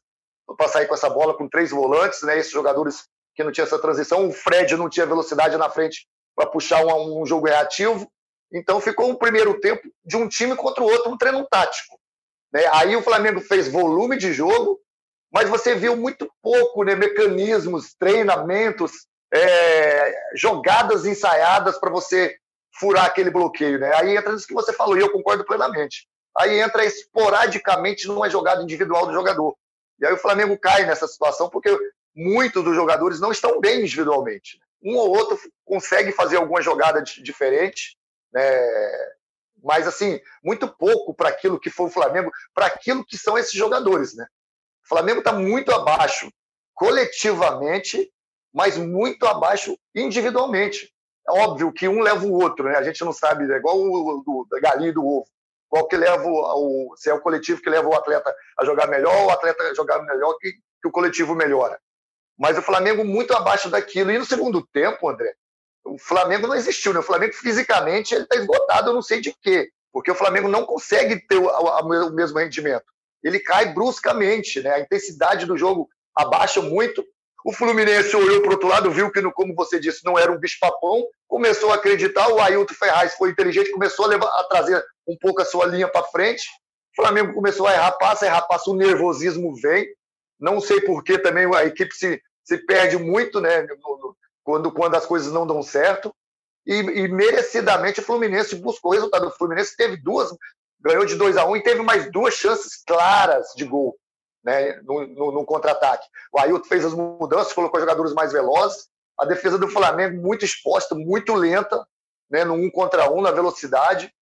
para sair com essa bola com três volantes, né, esses jogadores que não tinham essa transição, o Fred não tinha velocidade na frente para puxar um, um, jogo reativo, então ficou um primeiro tempo de um time contra o outro, um treino tático. Né? Aí o Flamengo fez volume de jogo, mas você viu muito pouco né, mecanismos, treinamentos, é, jogadas ensaiadas para você furar aquele bloqueio. Né? Aí entra isso que você falou, e eu concordo plenamente aí entra esporadicamente numa jogada individual do jogador. E aí o Flamengo cai nessa situação porque muitos dos jogadores não estão bem individualmente. Um ou outro consegue fazer alguma jogada diferente, né? mas assim, muito pouco para aquilo que foi o Flamengo, para aquilo que são esses jogadores. Né? O Flamengo está muito abaixo coletivamente, mas muito abaixo individualmente. É óbvio que um leva o outro, né? a gente não sabe, é igual o do, da galinha e do ovo qual que leva o, se é o coletivo que leva o atleta a jogar melhor, ou o atleta a jogar melhor que, que o coletivo melhora. Mas o Flamengo muito abaixo daquilo. E no segundo tempo, André, o Flamengo não existiu. Né? O Flamengo fisicamente ele está esgotado, eu não sei de quê, porque o Flamengo não consegue ter o, o mesmo rendimento. Ele cai bruscamente, né? a intensidade do jogo abaixa muito. O Fluminense olhou para o outro lado, viu que, como você disse, não era um bicho-papão, começou a acreditar. O Ailton Ferraz foi inteligente, começou a, levar, a trazer um pouco a sua linha para frente. O Flamengo começou a errar passe, errar passe, o nervosismo vem. Não sei por que também a equipe se, se perde muito né, quando, quando as coisas não dão certo. E, e merecidamente o Fluminense buscou o resultado. O Fluminense teve duas, ganhou de 2 a 1 um, e teve mais duas chances claras de gol né, no, no, no contra-ataque. O Ailton fez as mudanças, colocou jogadores mais velozes. A defesa do Flamengo muito exposta, muito lenta, né, no um contra um, na velocidade.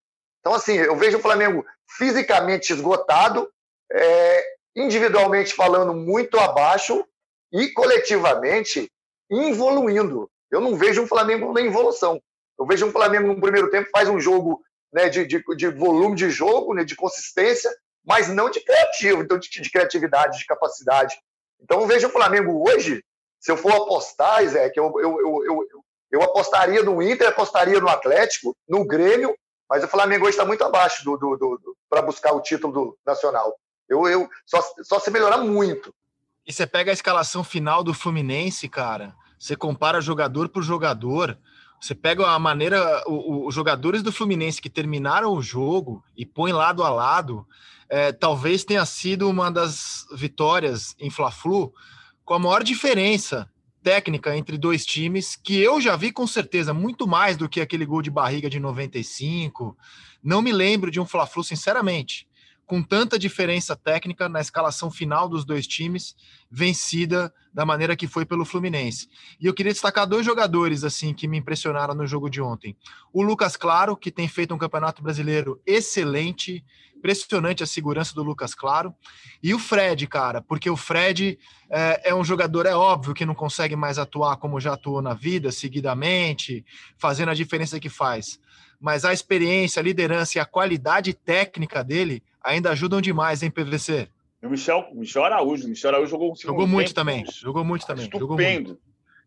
Então, assim, eu vejo o Flamengo fisicamente esgotado, é, individualmente falando muito abaixo, e coletivamente evoluindo. Eu não vejo um Flamengo na evolução. Eu vejo um Flamengo no primeiro tempo faz um jogo né, de, de, de volume de jogo, né, de consistência, mas não de criativo, então de, de criatividade, de capacidade. Então eu vejo o Flamengo hoje, se eu for apostar, Zé, que eu, eu, eu, eu, eu apostaria no Inter, apostaria no Atlético, no Grêmio, mas o Flamengo hoje está muito abaixo do, do, do, do para buscar o título do nacional. Eu, eu só, só se melhorar muito. E você pega a escalação final do Fluminense, cara. Você compara jogador por jogador. Você pega a maneira, os jogadores do Fluminense que terminaram o jogo e põe lado a lado, é, talvez tenha sido uma das vitórias em Fla-Flu com a maior diferença técnica entre dois times, que eu já vi com certeza muito mais do que aquele gol de barriga de 95. Não me lembro de um Fla-Flu, sinceramente, com tanta diferença técnica na escalação final dos dois times, vencida da maneira que foi pelo Fluminense. E eu queria destacar dois jogadores assim que me impressionaram no jogo de ontem. O Lucas Claro, que tem feito um campeonato brasileiro excelente, impressionante a segurança do Lucas Claro, e o Fred, cara, porque o Fred é, é um jogador, é óbvio que não consegue mais atuar como já atuou na vida, seguidamente, fazendo a diferença que faz mas a experiência, a liderança e a qualidade técnica dele ainda ajudam demais, hein, PVC? E o Michel, Michel Araújo, Michel Araújo jogou um Jogou muito tempo, também, jogou muito também. Estupendo.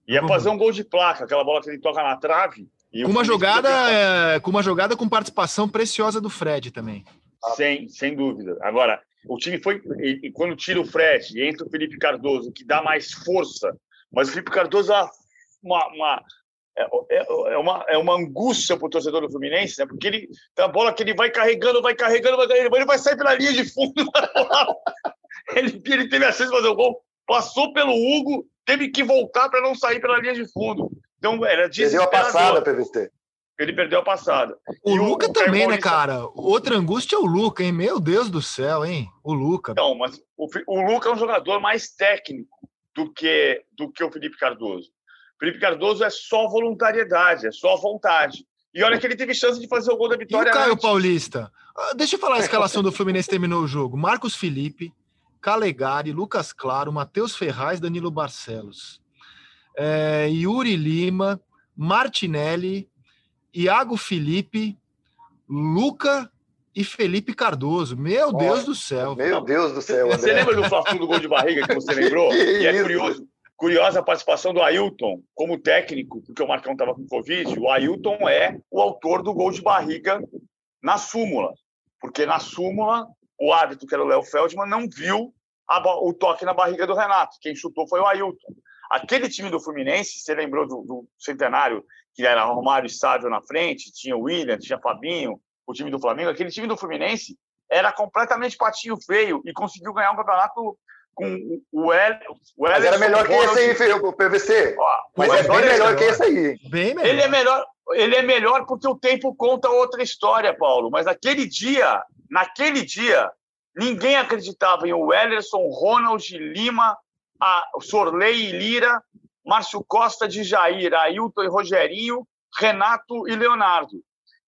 Ia fazer um gol de placa, aquela bola que ele toca na trave. com uma jogada, é, com uma jogada com participação preciosa do Fred também. Sem, sem dúvida. Agora, o time foi. E, quando tira o Fred e entra o Felipe Cardoso, que dá mais força, mas o Felipe Cardoso é uma, uma, é, é, é, uma, é uma angústia para o torcedor do Fluminense, né? Porque ele tem a bola que ele vai carregando, vai carregando, vai carregando, ele vai sair pela linha de fundo. ele, ele teve a chance de fazer o gol, passou pelo Hugo, teve que voltar para não sair pela linha de fundo. Então era Perdeu a passada, PVT. Ele perdeu a passada. O e Luca o, também, né, cara? Outra angústia é o Luca, hein? Meu Deus do céu, hein? O Luca. Não, mas o, o Luca é um jogador mais técnico do que, do que o Felipe Cardoso. Felipe Cardoso é só voluntariedade, é só vontade. E olha que ele teve chance de fazer o gol da vitória. E o Caio antes. Paulista? Ah, deixa eu falar a escalação do Fluminense terminou o jogo. Marcos Felipe, Calegari, Lucas Claro, Matheus Ferraz, Danilo Barcelos. É, Yuri Lima, Martinelli, Iago Felipe, Luca e Felipe Cardoso. Meu Deus do céu. Meu Deus do céu. André. Você lembra do fla do gol de barriga que você lembrou? que, é curioso. Curiosa a participação do Ailton como técnico, porque o Marcão estava com Covid. O Ailton é o autor do gol de barriga na súmula, porque na súmula o árbitro, que era o Léo Feldman, não viu a, o toque na barriga do Renato. Quem chutou foi o Ailton. Aquele time do Fluminense, você lembrou do, do centenário, que era Romário e Sávio na frente, tinha o William, tinha Fabinho, o time do Flamengo. Aquele time do Fluminense era completamente patinho feio e conseguiu ganhar um campeonato com o o Mas era melhor que esse aí, filho, o PVC. Ó, Mas é bem melhor que esse aí. Bem melhor. Ele é melhor, ele é melhor porque o tempo conta outra história, Paulo. Mas naquele dia, naquele dia, ninguém acreditava em o Ellerson, Ronald Lima, a Sorley e Lira, Márcio Costa de Jair, Ailton e Rogerinho, Renato e Leonardo.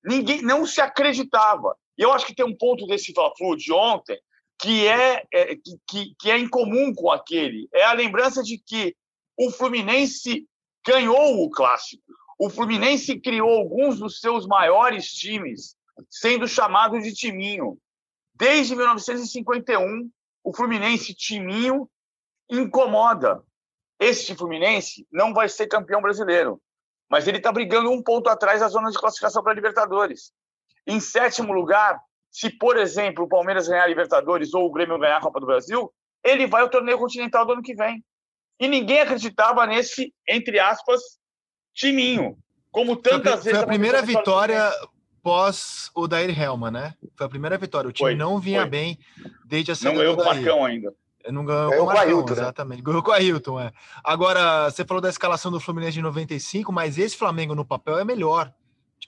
Ninguém não se acreditava. E eu acho que tem um ponto desse Fla-Flu de ontem que é, é que, que é incomum com aquele. É a lembrança de que o Fluminense ganhou o clássico. O Fluminense criou alguns dos seus maiores times, sendo chamado de timinho. Desde 1951, o Fluminense timinho incomoda. Este Fluminense não vai ser campeão brasileiro, mas ele está brigando um ponto atrás da zona de classificação para a Libertadores. Em sétimo lugar, se, por exemplo, o Palmeiras ganhar a Libertadores ou o Grêmio ganhar a Copa do Brasil, ele vai ao torneio continental do ano que vem. E ninguém acreditava nesse, entre aspas, timinho. Como tantas foi, vezes. Foi a primeira vitória pós o Dair Helma, né? Foi a primeira vitória. O time foi, não vinha foi. bem desde a segunda. Não ganhou com o Marcão ainda. Não ganhou, ganhou com o Ailton, né? exatamente. Ganhou com o Ailton, é. Agora, você falou da escalação do Fluminense de 95, mas esse Flamengo no papel é melhor.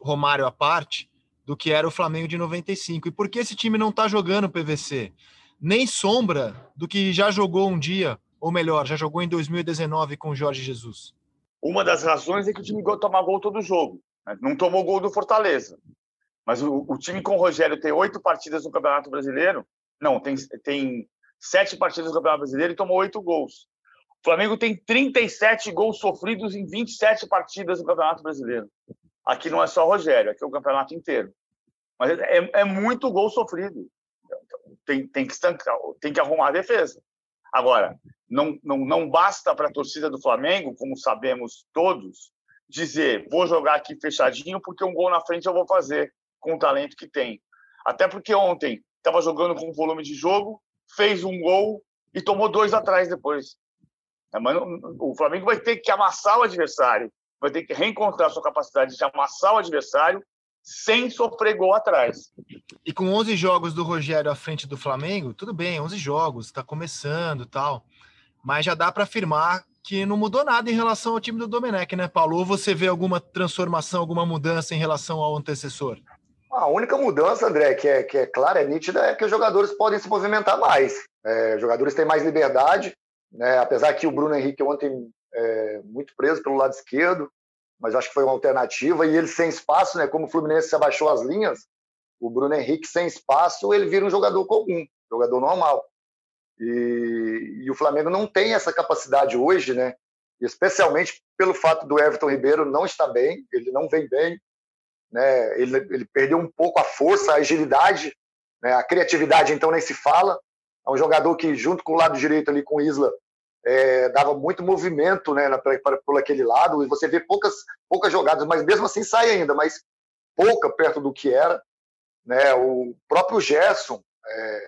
Romário à parte do que era o Flamengo de 95. E por que esse time não está jogando PVC? Nem sombra do que já jogou um dia, ou melhor, já jogou em 2019 com o Jorge Jesus. Uma das razões é que o time toma gol todo jogo. Né? Não tomou gol do Fortaleza. Mas o, o, time com o Rogério tem oito partidas no Campeonato Brasileiro. Não, tem, tem sete partidas no Campeonato Brasileiro e tomou oito gols. Flamengo tem 37 gols sofridos em 27 partidas do Campeonato Brasileiro. Aqui não é só Rogério, aqui é o campeonato inteiro. Mas é, é muito gol sofrido. Tem, tem, que estancar, tem que arrumar a defesa. Agora, não, não, não basta para a torcida do Flamengo, como sabemos todos, dizer vou jogar aqui fechadinho porque um gol na frente eu vou fazer com o talento que tem. Até porque ontem estava jogando com volume de jogo, fez um gol e tomou dois atrás depois. É, o Flamengo vai ter que amassar o adversário, vai ter que reencontrar sua capacidade de amassar o adversário sem sofrer gol atrás. E com 11 jogos do Rogério à frente do Flamengo, tudo bem, 11 jogos, está começando tal, mas já dá para afirmar que não mudou nada em relação ao time do Domenech, né, Paulo? Ou você vê alguma transformação, alguma mudança em relação ao antecessor? A única mudança, André, que é, que é clara, é nítida, é que os jogadores podem se movimentar mais. É, os jogadores têm mais liberdade, né? apesar que o Bruno Henrique ontem é, muito preso pelo lado esquerdo, mas acho que foi uma alternativa. E ele sem espaço, né? como o Fluminense se abaixou as linhas, o Bruno Henrique sem espaço, ele vira um jogador comum, jogador normal. E, e, o Flamengo não tem essa capacidade hoje, né? Especialmente pelo fato do Everton Ribeiro não estar bem, ele não vem bem, né? Ele, ele perdeu um pouco a força, a agilidade, né? a criatividade, então nem se fala. É um jogador que, junto com o lado direito ali com o Isla, é, dava muito movimento né, para, por aquele lado, e você vê poucas, poucas jogadas, mas mesmo assim sai ainda, mas pouca perto do que era. Né? O próprio Gerson, é,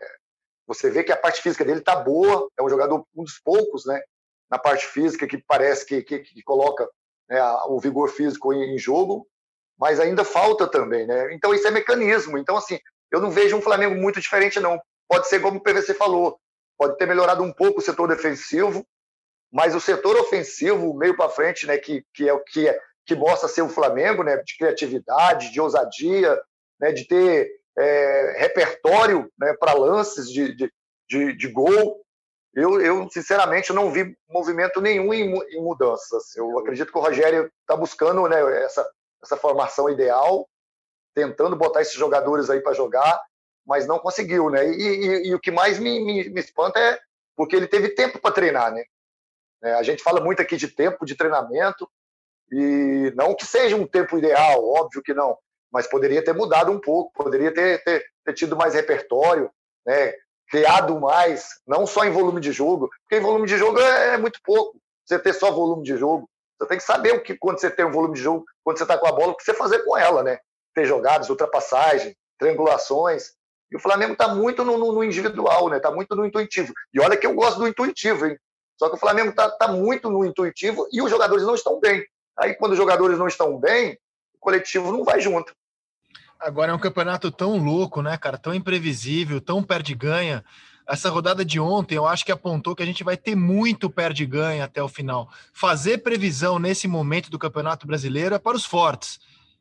você vê que a parte física dele está boa, é um jogador, um dos poucos, né, na parte física, que parece que, que, que coloca né, o vigor físico em, em, jogo, mas ainda falta também, né? Então isso é mecanismo. Então, assim, eu não vejo um Flamengo muito diferente, não. Pode ser como o PVC falou, pode ter melhorado um pouco o setor defensivo, mas o setor ofensivo, meio para frente, né, que, que é o que é que mostra ser o Flamengo, né, de criatividade, de ousadia, né, de ter é, repertório né, para lances de, de, de, de, gol. Eu, eu, sinceramente, não vi movimento nenhum em, em mudanças. Eu acredito que o Rogério está buscando né, essa, essa formação ideal, tentando botar esses jogadores aí para jogar, mas não conseguiu. Né? E, e, e o que mais me, me, me, espanta é porque ele teve tempo para treinar. Né? É, a gente fala muito aqui de tempo de treinamento, e não que seja um tempo ideal, óbvio que não, mas poderia ter mudado um pouco, poderia ter, ter, ter tido mais repertório, né? criado mais, não só em volume de jogo, porque em volume de jogo é, é muito pouco, você ter só volume de jogo. Você tem que saber o que, quando você tem um volume de jogo, quando você está com a bola, o que você fazer com ela, né? Ter jogadas, ultrapassagem, triangulações. E o Flamengo está muito no, no, no, individual, né? Está muito no intuitivo. E olha que eu gosto do intuitivo, hein? Só que o Flamengo está tá muito no intuitivo e os jogadores não estão bem. Aí, quando os jogadores não estão bem, o coletivo não vai junto. Agora é um campeonato tão louco, né, cara? Tão imprevisível, tão perde-ganha. Essa rodada de ontem, eu acho que apontou que a gente vai ter muito perde-ganha até o final. Fazer previsão nesse momento do Campeonato Brasileiro é para os fortes.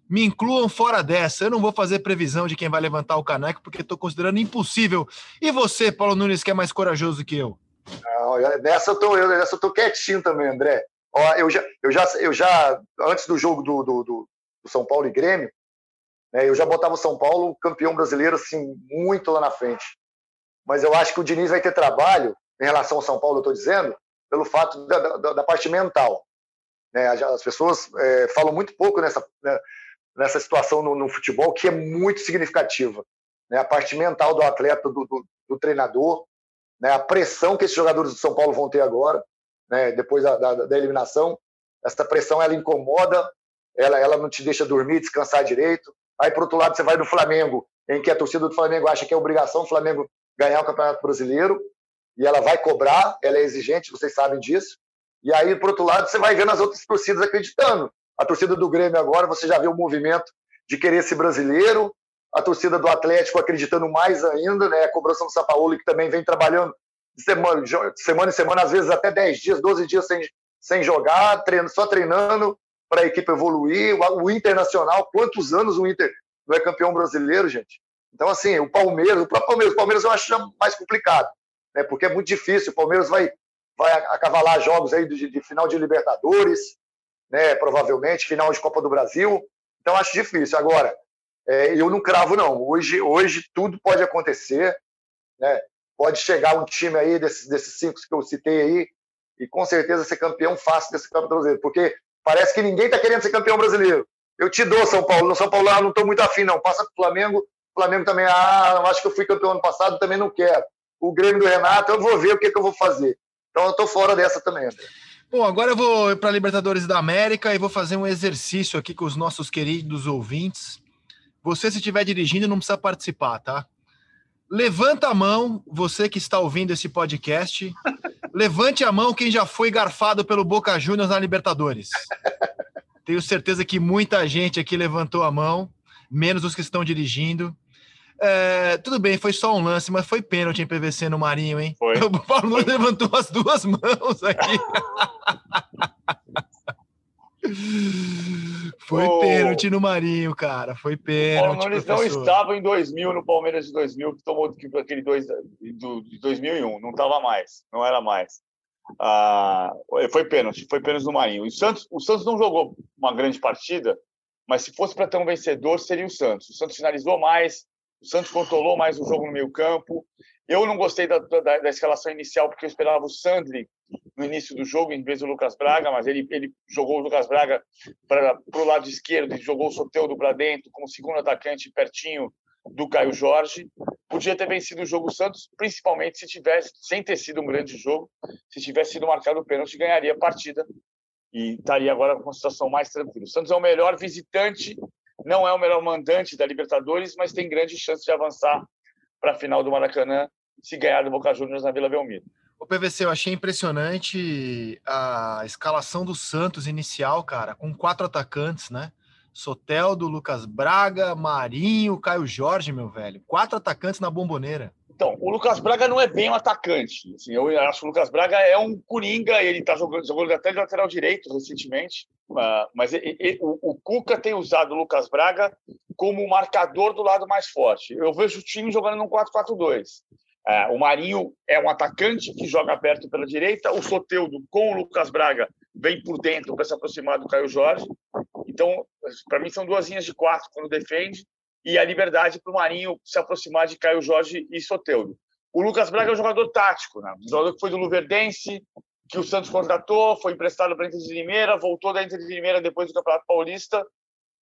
Me incluam fora dessa. Eu não vou fazer previsão de quem vai levantar o caneco, porque estou considerando impossível. E você, Paulo Nunes, que é mais corajoso que eu? Não, nessa eu tô, eu, nessa eu tô quietinho também, André. Ó, eu, já, eu, já, eu já, antes do jogo do, do, do São Paulo e Grêmio, né? Eu já botava o São Paulo campeão brasileiro assim muito lá na frente. Mas eu acho que o Diniz vai ter trabalho em relação ao São Paulo, eu estou dizendo, pelo fato da, da, da, parte mental. Né? As pessoas é, falam muito pouco nessa, né, nessa situação no, no, futebol, que é muito significativa. Né? A parte mental do atleta, do, do, do treinador, né? a pressão que esses jogadores do São Paulo vão ter agora, né? depois da, da, da eliminação. Essa pressão ela incomoda, ela, ela não te deixa dormir, descansar direito. Aí, por outro lado, você vai no Flamengo, em que a torcida do Flamengo acha que é obrigação o Flamengo ganhar o Campeonato Brasileiro, e ela vai cobrar, ela é exigente, vocês sabem disso. E aí, por outro lado, você vai vendo as outras torcidas acreditando. A torcida do Grêmio agora, você já vê o movimento de querer esse brasileiro, a torcida do Atlético acreditando mais ainda, né? A cobrança do São Paulo, que também vem trabalhando semana, semana em semana, às vezes até 10 dias, 12 dias sem, sem jogar, treino, só treinando, para a equipe evoluir. O Internacional, quantos anos o Inter não é campeão brasileiro, gente? Então, assim, o Palmeiras, o próprio Palmeiras, o Palmeiras eu acho mais complicado, né? porque é muito difícil. O Palmeiras vai, vai acavalar jogos aí de, de final de Libertadores, né? provavelmente, final de Copa do Brasil. Então, acho difícil. Agora, é, eu não cravo, não. Hoje, hoje tudo pode acontecer. Né? Pode chegar um time aí desses, desses cinco que eu citei aí, e com certeza ser campeão fácil desse campeonato brasileiro, porque parece que ninguém está querendo ser campeão brasileiro. Eu te dou São Paulo, no São Paulo eu não estou muito afim, não. Passa para o Flamengo, Flamengo também, ah, acho que eu fui campeão ano passado, também não quero. O Grêmio do Renato, eu vou ver o que, que eu vou fazer. Então eu estou fora dessa também, André. Bom, agora eu vou para a Libertadores da América e vou fazer um exercício aqui com os nossos queridos ouvintes. Você, se estiver dirigindo, não precisa participar, tá? Levanta a mão, você que está ouvindo esse podcast. levante a mão quem já foi garfado pelo Boca Juniors na Libertadores. Tenho certeza que muita gente aqui levantou a mão, menos os que estão dirigindo. É, tudo bem, foi só um lance, mas foi pênalti em PVC no Marinho, hein? Foi. O Paulo Nunes levantou as duas mãos aqui. Foi o... pênalti no Marinho, cara. Foi pênalti. Nunes não estava em 2000 no Palmeiras de 2000, que tomou aquele dois, do, de 2001. Não estava mais, não era mais. Ah, foi pênalti, foi pênalti no Marinho. O Santos, o Santos não jogou uma grande partida, mas se fosse para ter um vencedor, seria o Santos. O Santos finalizou mais, o Santos controlou mais o jogo no meio campo. Eu não gostei da, da, da escalação inicial, porque eu esperava o Sandri no início do jogo, em vez do Lucas Braga, mas ele, ele jogou o Lucas Braga para o lado esquerdo e jogou o Soteldo para dentro, como segundo atacante, pertinho do Caio Jorge. Podia ter vencido o jogo Santos, principalmente se tivesse, sem ter sido um grande jogo, se tivesse sido marcado o pênalti, ganharia a partida e estaria agora com uma situação mais tranquila. O Santos é o melhor visitante, não é o melhor mandante da Libertadores, mas tem grande chance de avançar para a final do Maracanã se ganhar do Boca Juniors na Vila Belmiro. O PVC, eu achei impressionante a escalação do Santos inicial, cara, com quatro atacantes, né? Soteldo, Lucas Braga, Marinho, Caio Jorge, meu velho. Quatro atacantes na bomboneira. Então, o Lucas Braga não é bem um atacante. Assim, eu acho que o Lucas Braga é um coringa, ele está jogando, jogando até de lateral direito recentemente, ah, mas ele, ele, o, o, Cuca tem usado o Lucas Braga como marcador do lado mais forte. Eu vejo o time jogando num 4-4-2. É, o Marinho é um atacante que joga aberto pela direita, o Soteudo com o Lucas Braga vem por dentro para se aproximar do Caio Jorge. Então, para mim, são duas linhas de quatro quando defende, e a liberdade para o Marinho se aproximar de Caio Jorge e Soteudo. O Lucas Braga é um jogador tático, né? um jogador que foi do Luverdense, que o Santos contratou, foi emprestado para a Inter de Limeira, voltou da Inter de Limeira depois do Campeonato Paulista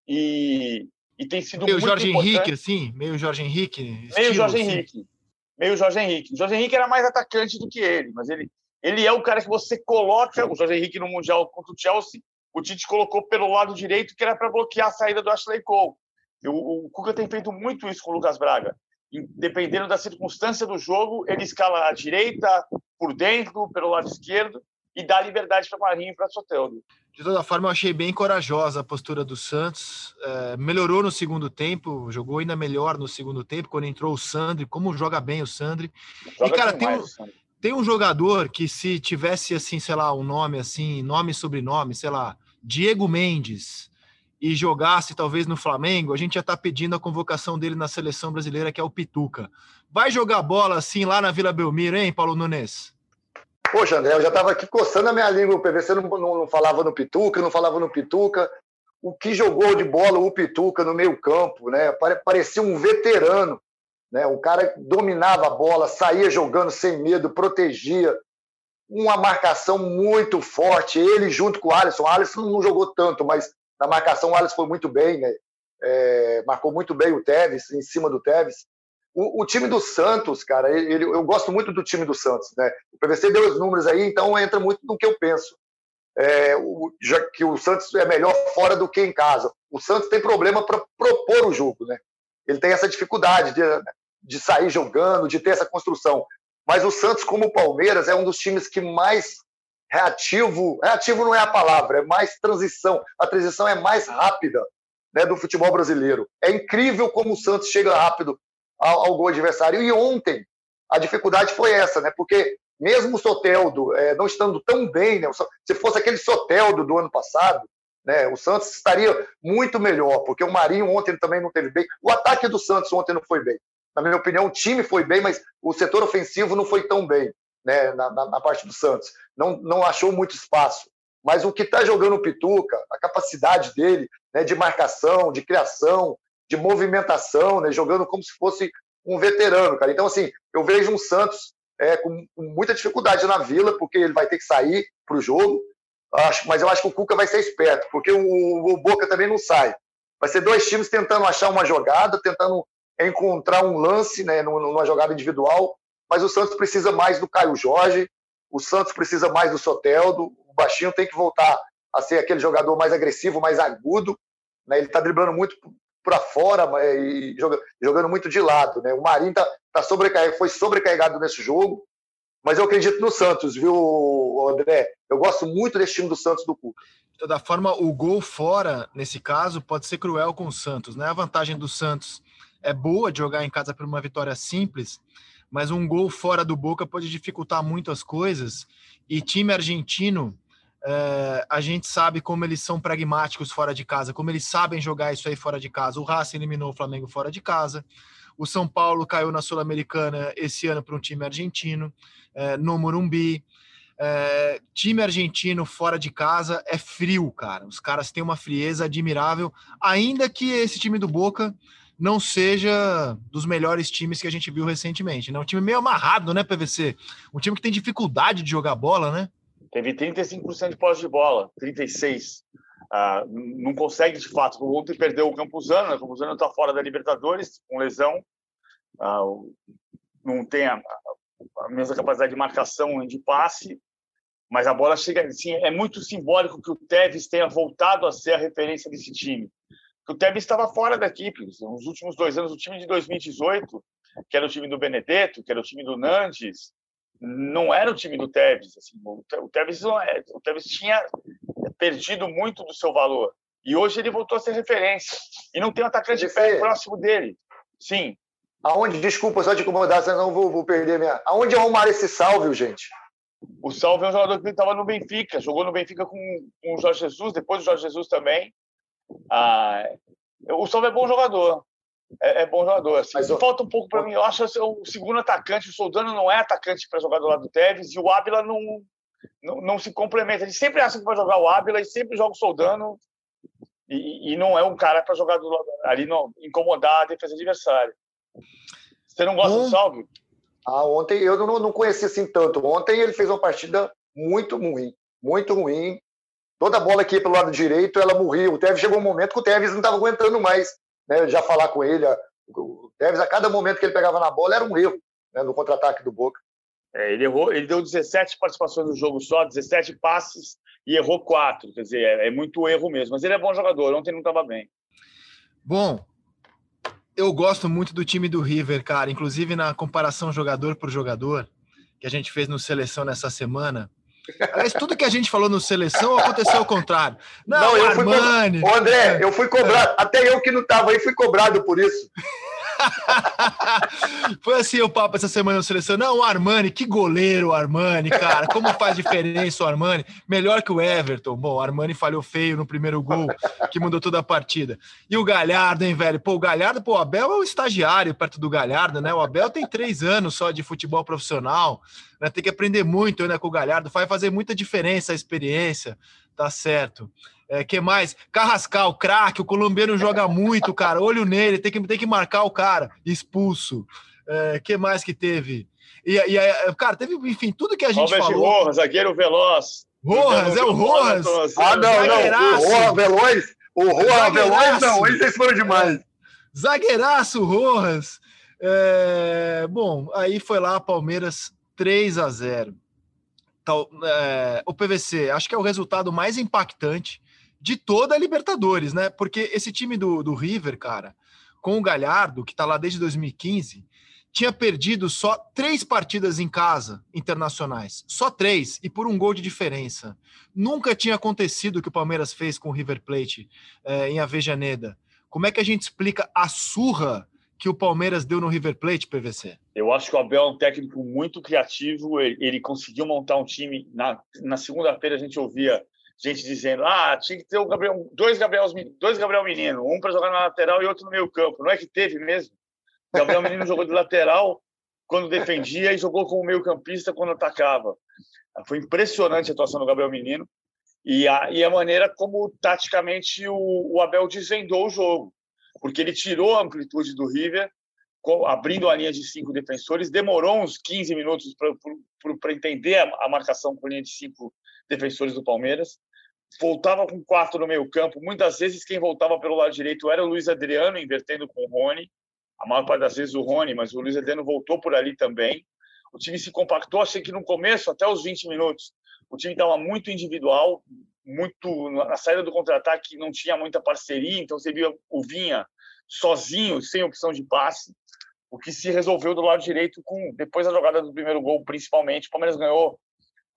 e, e tem sido meio muito Jorge importante. Henrique, assim? Meio Jorge Henrique? Estilo, meio Jorge assim. Henrique meio Jorge Henrique. O Jorge Henrique era mais atacante do que ele, mas ele, ele é o cara que você coloca. O Jorge Henrique no Mundial contra o Chelsea, o Tite colocou pelo lado direito, que era para bloquear a saída do Ashley Cole. O, o Cuca tem feito muito isso com o Lucas Braga. Dependendo da circunstância do jogo, ele escala a direita, por dentro, pelo lado esquerdo, e dá liberdade para Marinho e para Soteldo. De toda forma, eu achei bem corajosa a postura do Santos. É, melhorou no segundo tempo, jogou ainda melhor no segundo tempo, quando entrou o Sandri. Como joga bem o Sandri. Joga e, cara, demais, tem, um, tem um jogador que, se tivesse, assim, sei lá, um nome assim, nome e sobrenome, sei lá, Diego Mendes, e jogasse talvez no Flamengo, a gente já está pedindo a convocação dele na seleção brasileira, que é o Pituca. Vai jogar bola assim lá na Vila Belmiro, hein, Paulo Nunes? Poxa, André, eu já estava aqui coçando a minha língua. O PVC não, não, não, falava no Pituca, não falava no Pituca. O que jogou de bola o Pituca no meio-campo, né? Parecia um veterano, né? Um cara dominava a bola, saía jogando sem medo, protegia. Uma marcação muito forte. Ele junto com o Alisson. O Alisson não jogou tanto, mas na marcação o Alisson foi muito bem, né? É, marcou muito bem o Tevez, em cima do Tevez. O, o, time do Santos, cara, ele, eu gosto muito do time do Santos, né? O PVC deu os números aí, então entra muito no que eu penso. É, o, já que o Santos é melhor fora do que em casa. O Santos tem problema para propor o jogo, né? Ele tem essa dificuldade de, de sair jogando, de ter essa construção. Mas o Santos, como o Palmeiras, é um dos times que mais reativo, reativo não é a palavra, é mais transição. A transição é mais rápida né, do futebol brasileiro. É incrível como o Santos chega rápido ao, ao gol adversário. E ontem a dificuldade foi essa, né? Porque mesmo o Soteldo é, não estando tão bem, né? se fosse aquele Soteldo do ano passado, né? O Santos estaria muito melhor, porque o Marinho ontem também não teve bem. O ataque do Santos ontem não foi bem. Na minha opinião, o time foi bem, mas o setor ofensivo não foi tão bem, né? Na, na, na parte do Santos, não, não achou muito espaço. Mas o que está jogando o Pituca, a capacidade dele, né? De marcação, de criação, de movimentação, né, jogando como se fosse um veterano, cara. Então, assim, eu vejo um Santos é, com, muita dificuldade na Vila, porque ele vai ter que sair para o jogo. Acho, mas eu acho que o Cuca vai ser esperto, porque o, o Boca também não sai. Vai ser dois times tentando achar uma jogada, tentando encontrar um lance né, numa jogada individual. Mas o Santos precisa mais do Caio Jorge, o Santos precisa mais do Soteldo, o Baixinho tem que voltar a ser aquele jogador mais agressivo, mais agudo. Né? Ele está driblando muito para fora e jogando muito de lado. Né? O Marinho tá, tá sobrecarregado, foi sobrecarregado nesse jogo, mas eu acredito no Santos, viu, André? Eu gosto muito desse time do Santos do Cuca. De toda forma, o gol fora, nesse caso, pode ser cruel com o Santos. Né? A vantagem do Santos é boa de jogar em casa por uma vitória simples, mas um gol fora do Boca pode dificultar muito as coisas. E time argentino é, a gente sabe como eles são pragmáticos fora de casa, como eles sabem jogar isso aí fora de casa. O Racing eliminou o Flamengo fora de casa. O São Paulo caiu na Sul-Americana esse ano para um time argentino, é, no Morumbi. É, time argentino fora de casa é frio, cara. Os caras têm uma frieza admirável, ainda que esse time do Boca não seja dos melhores times que a gente viu recentemente. Né? Um time meio amarrado, né, PVC? Um time que tem dificuldade de jogar bola, né? Teve 35% de posse de bola, 36%. Ah, não consegue, de fato. Ontem perdeu o Campuzano, né? o Campuzano está fora da Libertadores, com lesão. Ah, não tem a, a, mesma capacidade de marcação de passe, mas a bola chega. Assim, é muito simbólico que o Tevez tenha voltado a ser a referência desse time. O Tevez estava fora da equipe. Nos últimos dois anos, o time de 2018, que era o time do Benedetto, que era o time do Nantes, não era o time do Tevez. Assim, o Tevez não é, o Tevez tinha perdido muito do seu valor e hoje ele voltou a ser referência e não tem um atacante de pé próximo dele. Sim. Aonde? Desculpa só te incomodar, senão vou, vou perder minha. Aonde arrumar esse salve, gente? O Salve é um jogador que estava no Benfica, jogou no Benfica com, com o Jorge Jesus, depois o Jorge Jesus também. Ah, o Salve é bom jogador é, é bom jogador. Assim. Mas falta um pouco para mim. Eu acho que o segundo atacante, o Soldano não é atacante para jogar do lado do Tevez e o Ávila não, não, não, se complementa. Ele sempre acha que vai jogar o Ávila e sempre joga o Soldano e, e não é um cara para jogar do lado, ali, não, incomodar a defesa adversária. Você não gosta hum. do Salve? Ah, ontem eu não, não conheci assim tanto. Ontem ele fez uma partida muito ruim, muito ruim. Toda bola que ia pelo lado direito, ela morria. O Tevez chegou um momento que o Tevez não estava aguentando mais né, já falar com ele. O Tevez, a cada momento que ele pegava na bola, era um erro né, no contra-ataque do Boca. É, ele errou, ele deu 17 participações no jogo só, 17 passes e errou 4. Quer dizer, é, é muito erro mesmo. Mas ele é bom jogador, ontem não estava bem. Bom, eu gosto muito do time do River, cara. Inclusive na comparação jogador por jogador que a gente fez no Seleção nessa semana. Aliás, tudo que a gente falou no seleção aconteceu ao contrário. Não, não eu Armani. Fui co... André, eu fui cobrado. É. Até eu que não estava aí fui cobrado por isso. Foi assim o papo essa semana no seleção. Não, o Armani, que goleiro o Armani, cara. Como faz diferença o Armani? Melhor que o Everton. Bom, o Armani falhou feio no primeiro gol, que mudou toda a partida. E o Galhardo, hein, velho? Pô, o Galhardo, pô, o Abel é o estagiário perto do Galhardo, né? O Abel tem três anos só de futebol profissional, né? Tem que aprender muito né, com o Galhardo. Vai fazer muita diferença a experiência, tá certo. É, que mais? Carrascal, craque, o colombiano joga muito, cara. Olho nele, tem que, tem que marcar o cara. Expulso. É, que mais que teve? E, e cara, teve, enfim, tudo que a gente Robert falou. Rojas, zagueiro veloz. Rojas, é o Rojas. Ah, não, não. O Rojas Veloz. O Rojas Veloz, não. Eles foram demais. Zagueiraço, Rojas. É, bom, aí foi lá, Palmeiras 3 a 0 Tal, é, o PVC, acho que é o resultado mais impactante de toda a Libertadores, né? Porque esse time do, do River, cara, com o Galhardo, que tá lá desde 2015, tinha perdido só três partidas em casa internacionais. Só três, e por um gol de diferença. Nunca tinha acontecido o que o Palmeiras fez com o River Plate é, em Avejaneda. Como é que a gente explica a surra que o Palmeiras deu no River Plate, PVC? Eu acho que o Abel é um técnico muito criativo. Ele, ele conseguiu montar um time. Na, na segunda-feira a gente ouvia gente dizendo: ah, tinha que ter o Gabriel, dois, Gabriel, dois Gabriel Menino, um para jogar na lateral e outro no meio campo. Não é que teve mesmo? O Gabriel Menino jogou de lateral quando defendia e jogou como meio campista quando atacava. Foi impressionante a atuação do Gabriel Menino e a, e a maneira como taticamente o, o Abel desvendou o jogo, porque ele tirou a amplitude do River abrindo a linha de cinco defensores, demorou uns 15 minutos para entender a, a, marcação com a linha de cinco defensores do Palmeiras. Voltava com quatro no meio campo. Muitas vezes quem voltava pelo lado direito era o Luiz Adriano, invertendo com o Rony. A maior parte das vezes o Rony, mas o Luiz Adriano voltou por ali também. O time se compactou, achei que no começo, até os 20 minutos, o time estava muito individual, muito na saída do contra-ataque não tinha muita parceria, então você via o Vinha sozinho, sem opção de passe, o que se resolveu do lado direito com depois da jogada do primeiro gol, principalmente, o Palmeiras ganhou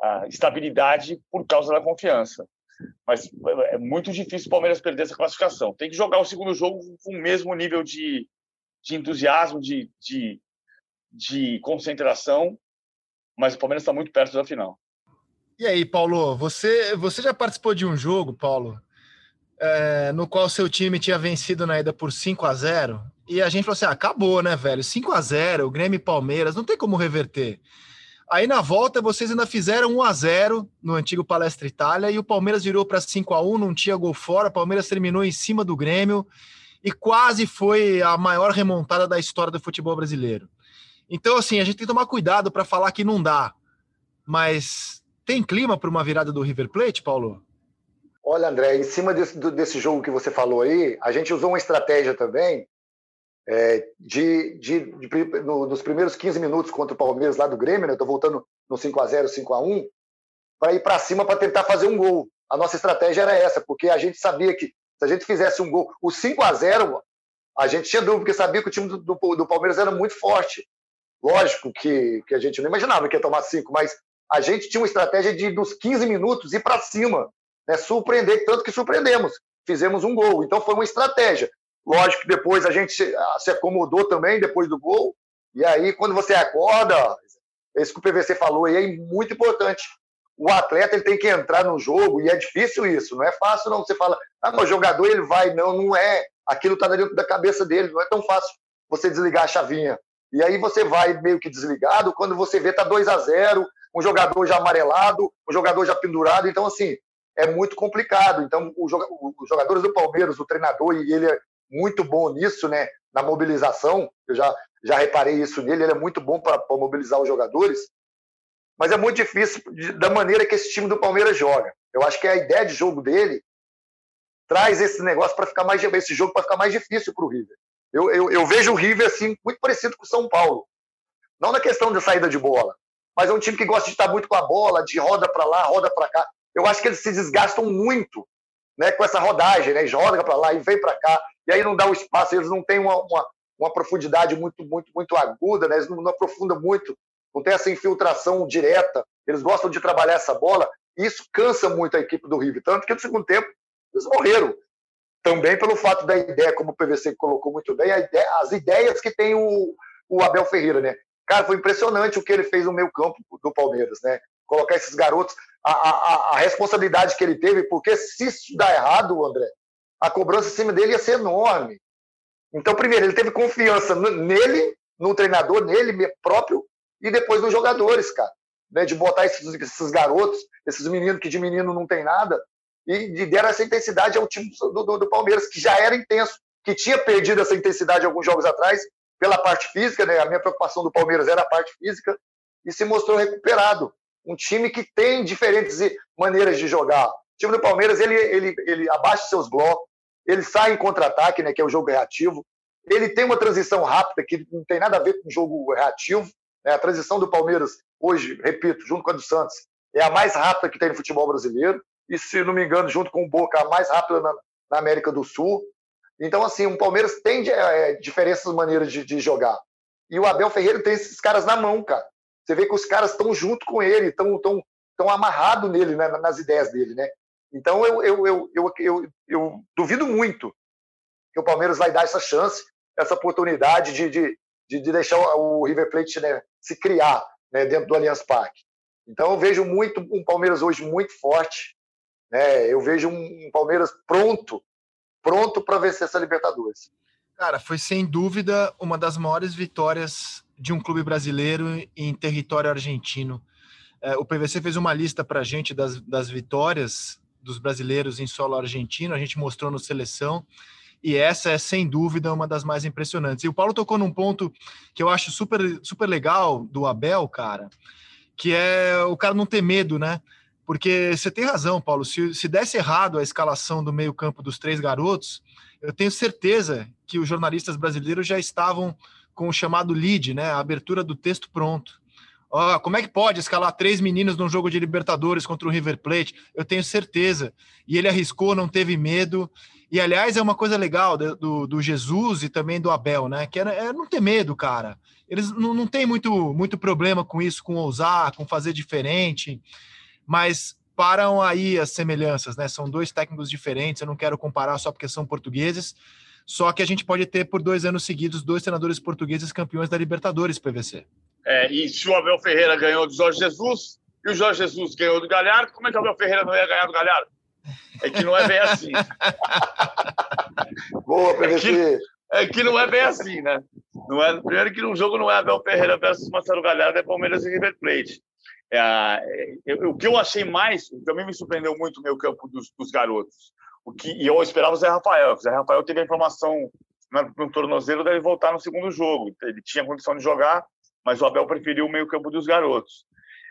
a estabilidade por causa da confiança. Mas é muito difícil o Palmeiras perder essa classificação. Tem que jogar o segundo jogo com o mesmo nível de, de entusiasmo, de, de, de concentração, mas o Palmeiras está muito perto da final. E aí, Paulo, você, você já participou de um jogo, Paulo, é, no qual seu time tinha vencido na ida por 5 a 0 e a gente falou assim: ah, acabou, né, velho? 5 a 0 o Grêmio e Palmeiras, não tem como reverter. Aí na volta vocês ainda fizeram 1 a 0 no antigo Palestra Itália e o Palmeiras virou para 5 a 1 não tinha gol fora, o Palmeiras terminou em cima do Grêmio e quase foi a maior remontada da história do futebol brasileiro. Então, assim, a gente tem que tomar cuidado para falar que não dá. Mas tem clima para uma virada do River Plate, Paulo? Olha, André, em cima desse, desse jogo que você falou aí, a gente usou uma estratégia também é, de, de, de no, nos primeiros 15 minutos contra o Palmeiras lá do Grêmio, né? Estou voltando no 5 a 0 5 a 1 para ir para cima para tentar fazer um gol. A nossa estratégia era essa, porque a gente sabia que se a gente fizesse um gol, o 5 a 0 a gente tinha dúvida, porque sabia que o time do, do, do Palmeiras era muito forte. Lógico que, que a gente não imaginava que ia tomar cinco, mas a gente tinha uma estratégia de, dos 15 minutos, ir para cima, né? surpreender, tanto que surpreendemos. Fizemos um gol. Então foi uma estratégia. Lógico que depois a gente se, ah, acomodou também, depois do gol. E aí, quando você acorda, isso que o PVC falou aí é muito importante. O atleta ele tem que entrar no jogo, e é difícil isso, não é fácil não. Você fala, ah, mas o jogador ele vai, não, não é. Aquilo está dentro da cabeça dele, não é tão fácil você desligar a chavinha. E aí você vai meio que desligado, quando você vê tá 2 a 0 um jogador já amarelado, um jogador já pendurado, então assim, é muito complicado. Então, os jogadores do Palmeiras, o treinador, e ele é muito bom nisso, né? Na mobilização, eu já, já reparei isso nele, ele é muito bom para mobilizar os jogadores, mas é muito difícil da maneira que esse time do Palmeiras joga. Eu acho que a ideia de jogo dele traz esse negócio para ficar mais esse jogo para ficar mais difícil para o River. Eu, eu, eu, vejo o River assim muito parecido com o São Paulo, não na questão de saída de bola, mas é um time que gosta de estar muito com a bola, de roda para lá, roda para cá. Eu acho que eles se desgastam muito, né, com essa rodagem, né, joga para lá e vem para cá e aí não dá o espaço, eles não têm uma, uma, uma profundidade muito, muito, muito aguda, né? eles não, não aprofundam muito, não tem essa infiltração direta, eles gostam de trabalhar essa bola, e isso cansa muito a equipe do River, tanto que no segundo tempo eles morreram. Também pelo fato da ideia, como o PVC colocou muito bem, ideia, as ideias que tem o, o Abel Ferreira, né? Cara, foi impressionante o que ele fez no meio campo do Palmeiras, né? Colocar esses garotos, a, a, a responsabilidade que ele teve, porque se isso dá errado, André, a cobrança em cima dele ia ser enorme. Então, primeiro, ele teve confiança nele, no treinador, nele próprio, e depois nos jogadores, cara. Né, de botar esses, esses, garotos, esses meninos que de menino não tem nada, e de deram essa intensidade ao time do, do, do, Palmeiras, que já era intenso, que tinha perdido essa intensidade alguns jogos atrás, pela parte física, né? A minha preocupação do Palmeiras era a parte física, e se mostrou recuperado. Um time que tem diferentes maneiras de jogar. O time do Palmeiras, ele, ele, ele abaixa seus blocos, ele sai em contra-ataque, né, que é o jogo reativo. Ele tem uma transição rápida, que não tem nada a ver com o jogo reativo. Né? A transição do Palmeiras, hoje, repito, junto com a do Santos, é a mais rápida que tem no futebol brasileiro. E, se não me engano, junto com o Boca, a mais rápida na, na América do Sul. Então, assim, o Palmeiras tem é, diferenças maneiras de, de jogar. E o Abel Ferreira tem esses caras na mão, cara. Você vê que os caras estão junto com ele, estão tão, tão amarrados nele, né, nas ideias dele, né? Então eu, eu, eu, eu, eu, eu duvido muito que o Palmeiras vai dar essa chance, essa oportunidade de, de, de deixar o River Plate né, se criar né, dentro do Allianz Parque. Então eu vejo muito um Palmeiras hoje muito forte. Né? Eu vejo um Palmeiras pronto, pronto para vencer essa Libertadores. Cara, foi sem dúvida uma das maiores vitórias de um clube brasileiro em território argentino. É, o PVC fez uma lista para a gente das, das vitórias dos brasileiros em solo argentino, a gente mostrou no seleção, e essa é sem dúvida uma das mais impressionantes. E o Paulo tocou num ponto que eu acho super, super legal do Abel, cara, que é o cara não ter medo, né? Porque você tem razão, Paulo. Se, se desse errado a escalação do meio-campo dos três garotos, eu tenho certeza que os jornalistas brasileiros já estavam com o chamado lead, né? A abertura do texto pronto. Oh, como é que pode escalar três meninos num jogo de Libertadores contra o River Plate? Eu tenho certeza. E ele arriscou, não teve medo. E, aliás, é uma coisa legal do, do Jesus e também do Abel, né? Que é, é não ter medo, cara. Eles não, não têm muito, muito problema com isso, com ousar, com fazer diferente. Mas param aí as semelhanças, né? São dois técnicos diferentes. Eu não quero comparar só porque são portugueses. Só que a gente pode ter por dois anos seguidos dois treinadores portugueses campeões da Libertadores PVC. É, e se o Abel Ferreira ganhou do Jorge Jesus e o Jorge Jesus ganhou do Galhardo, como é que o Abel Ferreira não ia ganhar do Galhardo? É que não é bem assim. Boa, PVC. É que, é que não é bem assim, né? Não é, primeiro que no jogo não é Abel Ferreira versus Marcelo Galhardo, é Palmeiras e River Plate. É, eu, o que eu achei mais, também me surpreendeu muito o meu campo dos, dos garotos. O que, e eu esperava o Zé Rafael. O Zé Rafael teve a informação no, no tornozelo dele voltar no segundo jogo. Ele tinha condição de jogar, mas o Abel preferiu o meio-campo dos garotos.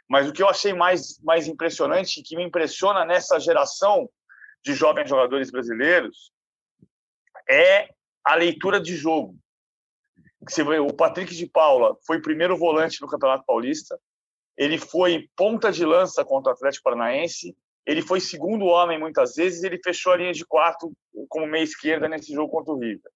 Mas o que eu achei mais, mais impressionante, que me impressiona nessa geração de jovens jogadores brasileiros, é a leitura de jogo. O Patrick de Paula foi primeiro volante no Campeonato Paulista, ele foi ponta de lança contra o Atlético Paranaense, ele foi segundo homem muitas vezes, ele fechou a linha de quarto como meia esquerda nesse jogo contra o River.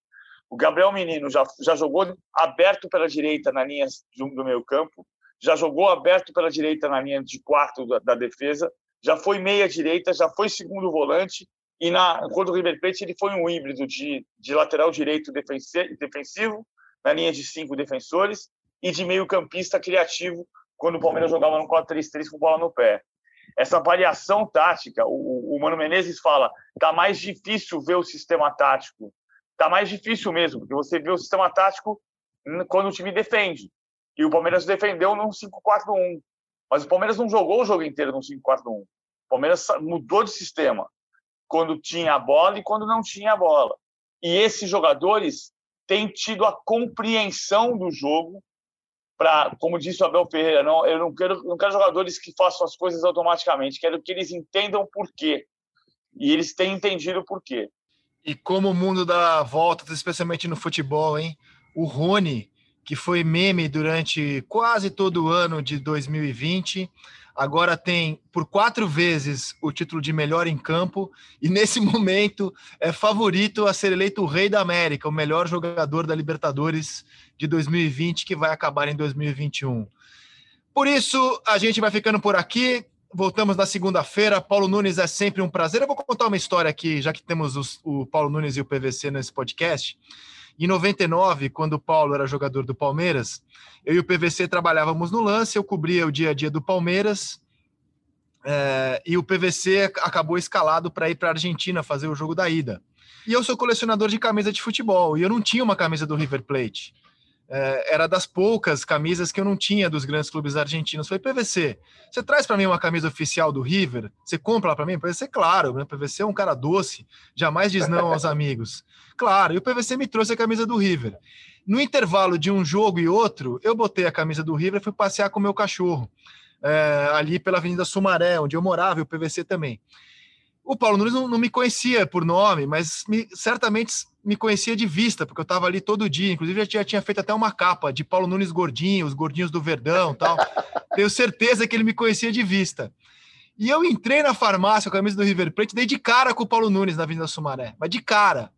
O Gabriel Menino já, já jogou aberto pela direita na linha do meio campo, já jogou aberto pela direita na linha de quarto da, da defesa, já foi meia direita, já foi segundo volante e na contra o River Plate ele foi um híbrido de, de lateral direito defensivo na linha de cinco defensores e de meio campista criativo quando o Palmeiras jogava no 4-3-3 com bola no pé. Essa variação tática, o, o Mano Menezes fala, tá mais difícil ver o sistema tático tá mais difícil mesmo, porque você vê o sistema tático quando o time defende. E o Palmeiras defendeu num 5-4-1. Mas o Palmeiras não jogou o jogo inteiro num 5-4-1. O Palmeiras mudou de sistema quando tinha a bola e quando não tinha a bola. E esses jogadores têm tido a compreensão do jogo para, como disse o Abel Ferreira, não, eu não quero, não quero jogadores que façam as coisas automaticamente, quero que eles entendam por quê. E eles têm entendido por quê. E como o mundo dá voltas, especialmente no futebol, hein? O Rony, que foi meme durante quase todo o ano de 2020, agora tem por quatro vezes o título de melhor em campo e nesse momento é favorito a ser eleito o rei da América, o melhor jogador da Libertadores de 2020 que vai acabar em 2021. Por isso, a gente vai ficando por aqui. Voltamos na segunda-feira. Paulo Nunes é sempre um prazer. Eu vou contar uma história aqui, já que temos os, o Paulo Nunes e o PVC nesse podcast. Em 99, quando o Paulo era jogador do Palmeiras, eu e o PVC trabalhávamos no lance, eu cobria o dia a dia do Palmeiras, é, e o PVC acabou escalado para ir para a Argentina fazer o jogo da ida. E eu sou colecionador de camisa de futebol, e eu não tinha uma camisa do River Plate era das poucas camisas que eu não tinha dos grandes clubes argentinos. Falei, PVC, você traz para mim uma camisa oficial do River? Você compra para mim? PVC, claro, né? PVC é um cara doce, jamais diz não aos amigos. Claro, e o PVC me trouxe a camisa do River. No intervalo de um jogo e outro, eu botei a camisa do River e fui passear com o meu cachorro, é, ali pela Avenida Sumaré, onde eu morava, e o PVC também. O Paulo Nunes não, não me conhecia por nome, mas me, certamente me conhecia de vista, porque eu estava ali todo dia. Inclusive, já tinha, tinha, feito até uma capa de Paulo Nunes gordinho, os gordinhos do Verdão tal. Tenho certeza que ele me conhecia de vista. E eu entrei na farmácia com a camisa do River Plate, dei de cara com o Paulo Nunes na Avenida Sumaré, mas de cara.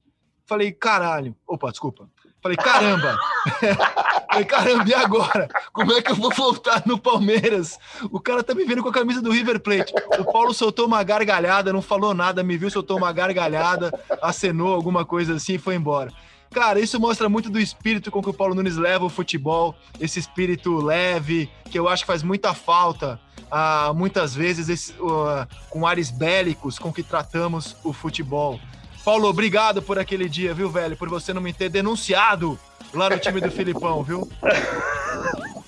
Falei, caralho. Opa, desculpa. Falei, caramba! Falei, caramba, e agora? Como é que eu vou voltar no Palmeiras? O cara tá me vendo com a camisa do River Plate. O Paulo soltou uma gargalhada, não falou nada, me viu, soltou uma gargalhada, acenou alguma coisa assim e foi embora. Cara, isso mostra muito do espírito com que o Paulo Nunes leva o futebol, esse espírito leve, que eu acho que faz muita falta, ah, muitas vezes, esse, uh, com ares bélicos com que tratamos o futebol. Paulo, obrigado por aquele dia, viu, velho? Por você não me ter denunciado lá no time do Filipão, viu?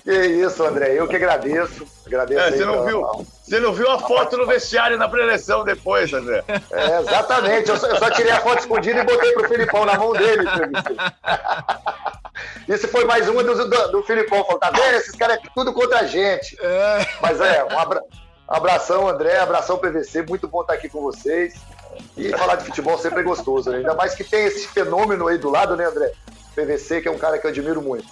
Que isso, André. Eu que agradeço. Agradeço é, você não viu? Você não viu a foto no vestiário na preleção depois, André? É, exatamente. Eu só, eu só, tirei a foto escondida e botei pro Filipão na mão dele. Isso foi mais uma do, do, do Filipão. Falou, tá vendo? Esses caras é tudo contra a gente. É. Mas é, um abra... abração, André, abração PVC. Muito bom estar aqui com vocês. E falar de futebol sempre é gostoso, né? Ainda mais que tem esse fenômeno aí do lado, né, André? PVC, que é um cara que eu admiro muito.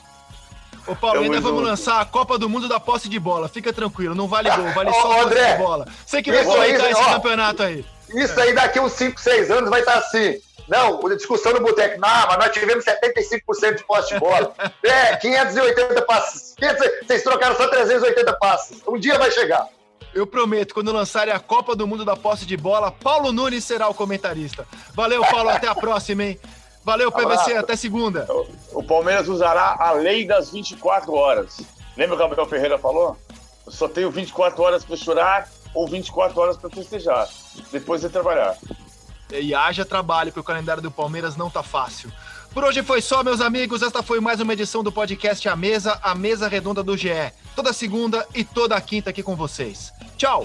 Ô, Paulo, ainda vamos lançar a Copa do Mundo da posse de bola. Fica tranquilo, não vale gol, vale só a posse de bola. Você que vai comentar esse ó, campeonato aí. Isso aí daqui uns 5, 6 anos vai estar assim. Não, discussão no boteco. Não, mas nós tivemos 75% de posse de bola. É, 580 passes. 500, vocês trocaram só 380 passes. Um dia vai chegar. Eu prometo, quando lançarem a Copa do Mundo da posse de bola, Paulo Nunes será o comentarista. Valeu, Paulo, até a próxima, hein? Valeu, PVC, até segunda. O Palmeiras usará a lei das 24 horas. Lembra o que o Gabriel Ferreira falou? Eu só tenho 24 horas para chorar ou 24 horas para festejar. Depois de trabalhar. E haja trabalho, porque o calendário do Palmeiras não tá fácil. Por hoje foi só, meus amigos. Esta foi mais uma edição do podcast A Mesa, a Mesa Redonda do GE. Toda segunda e toda quinta aqui com vocês. Tchau!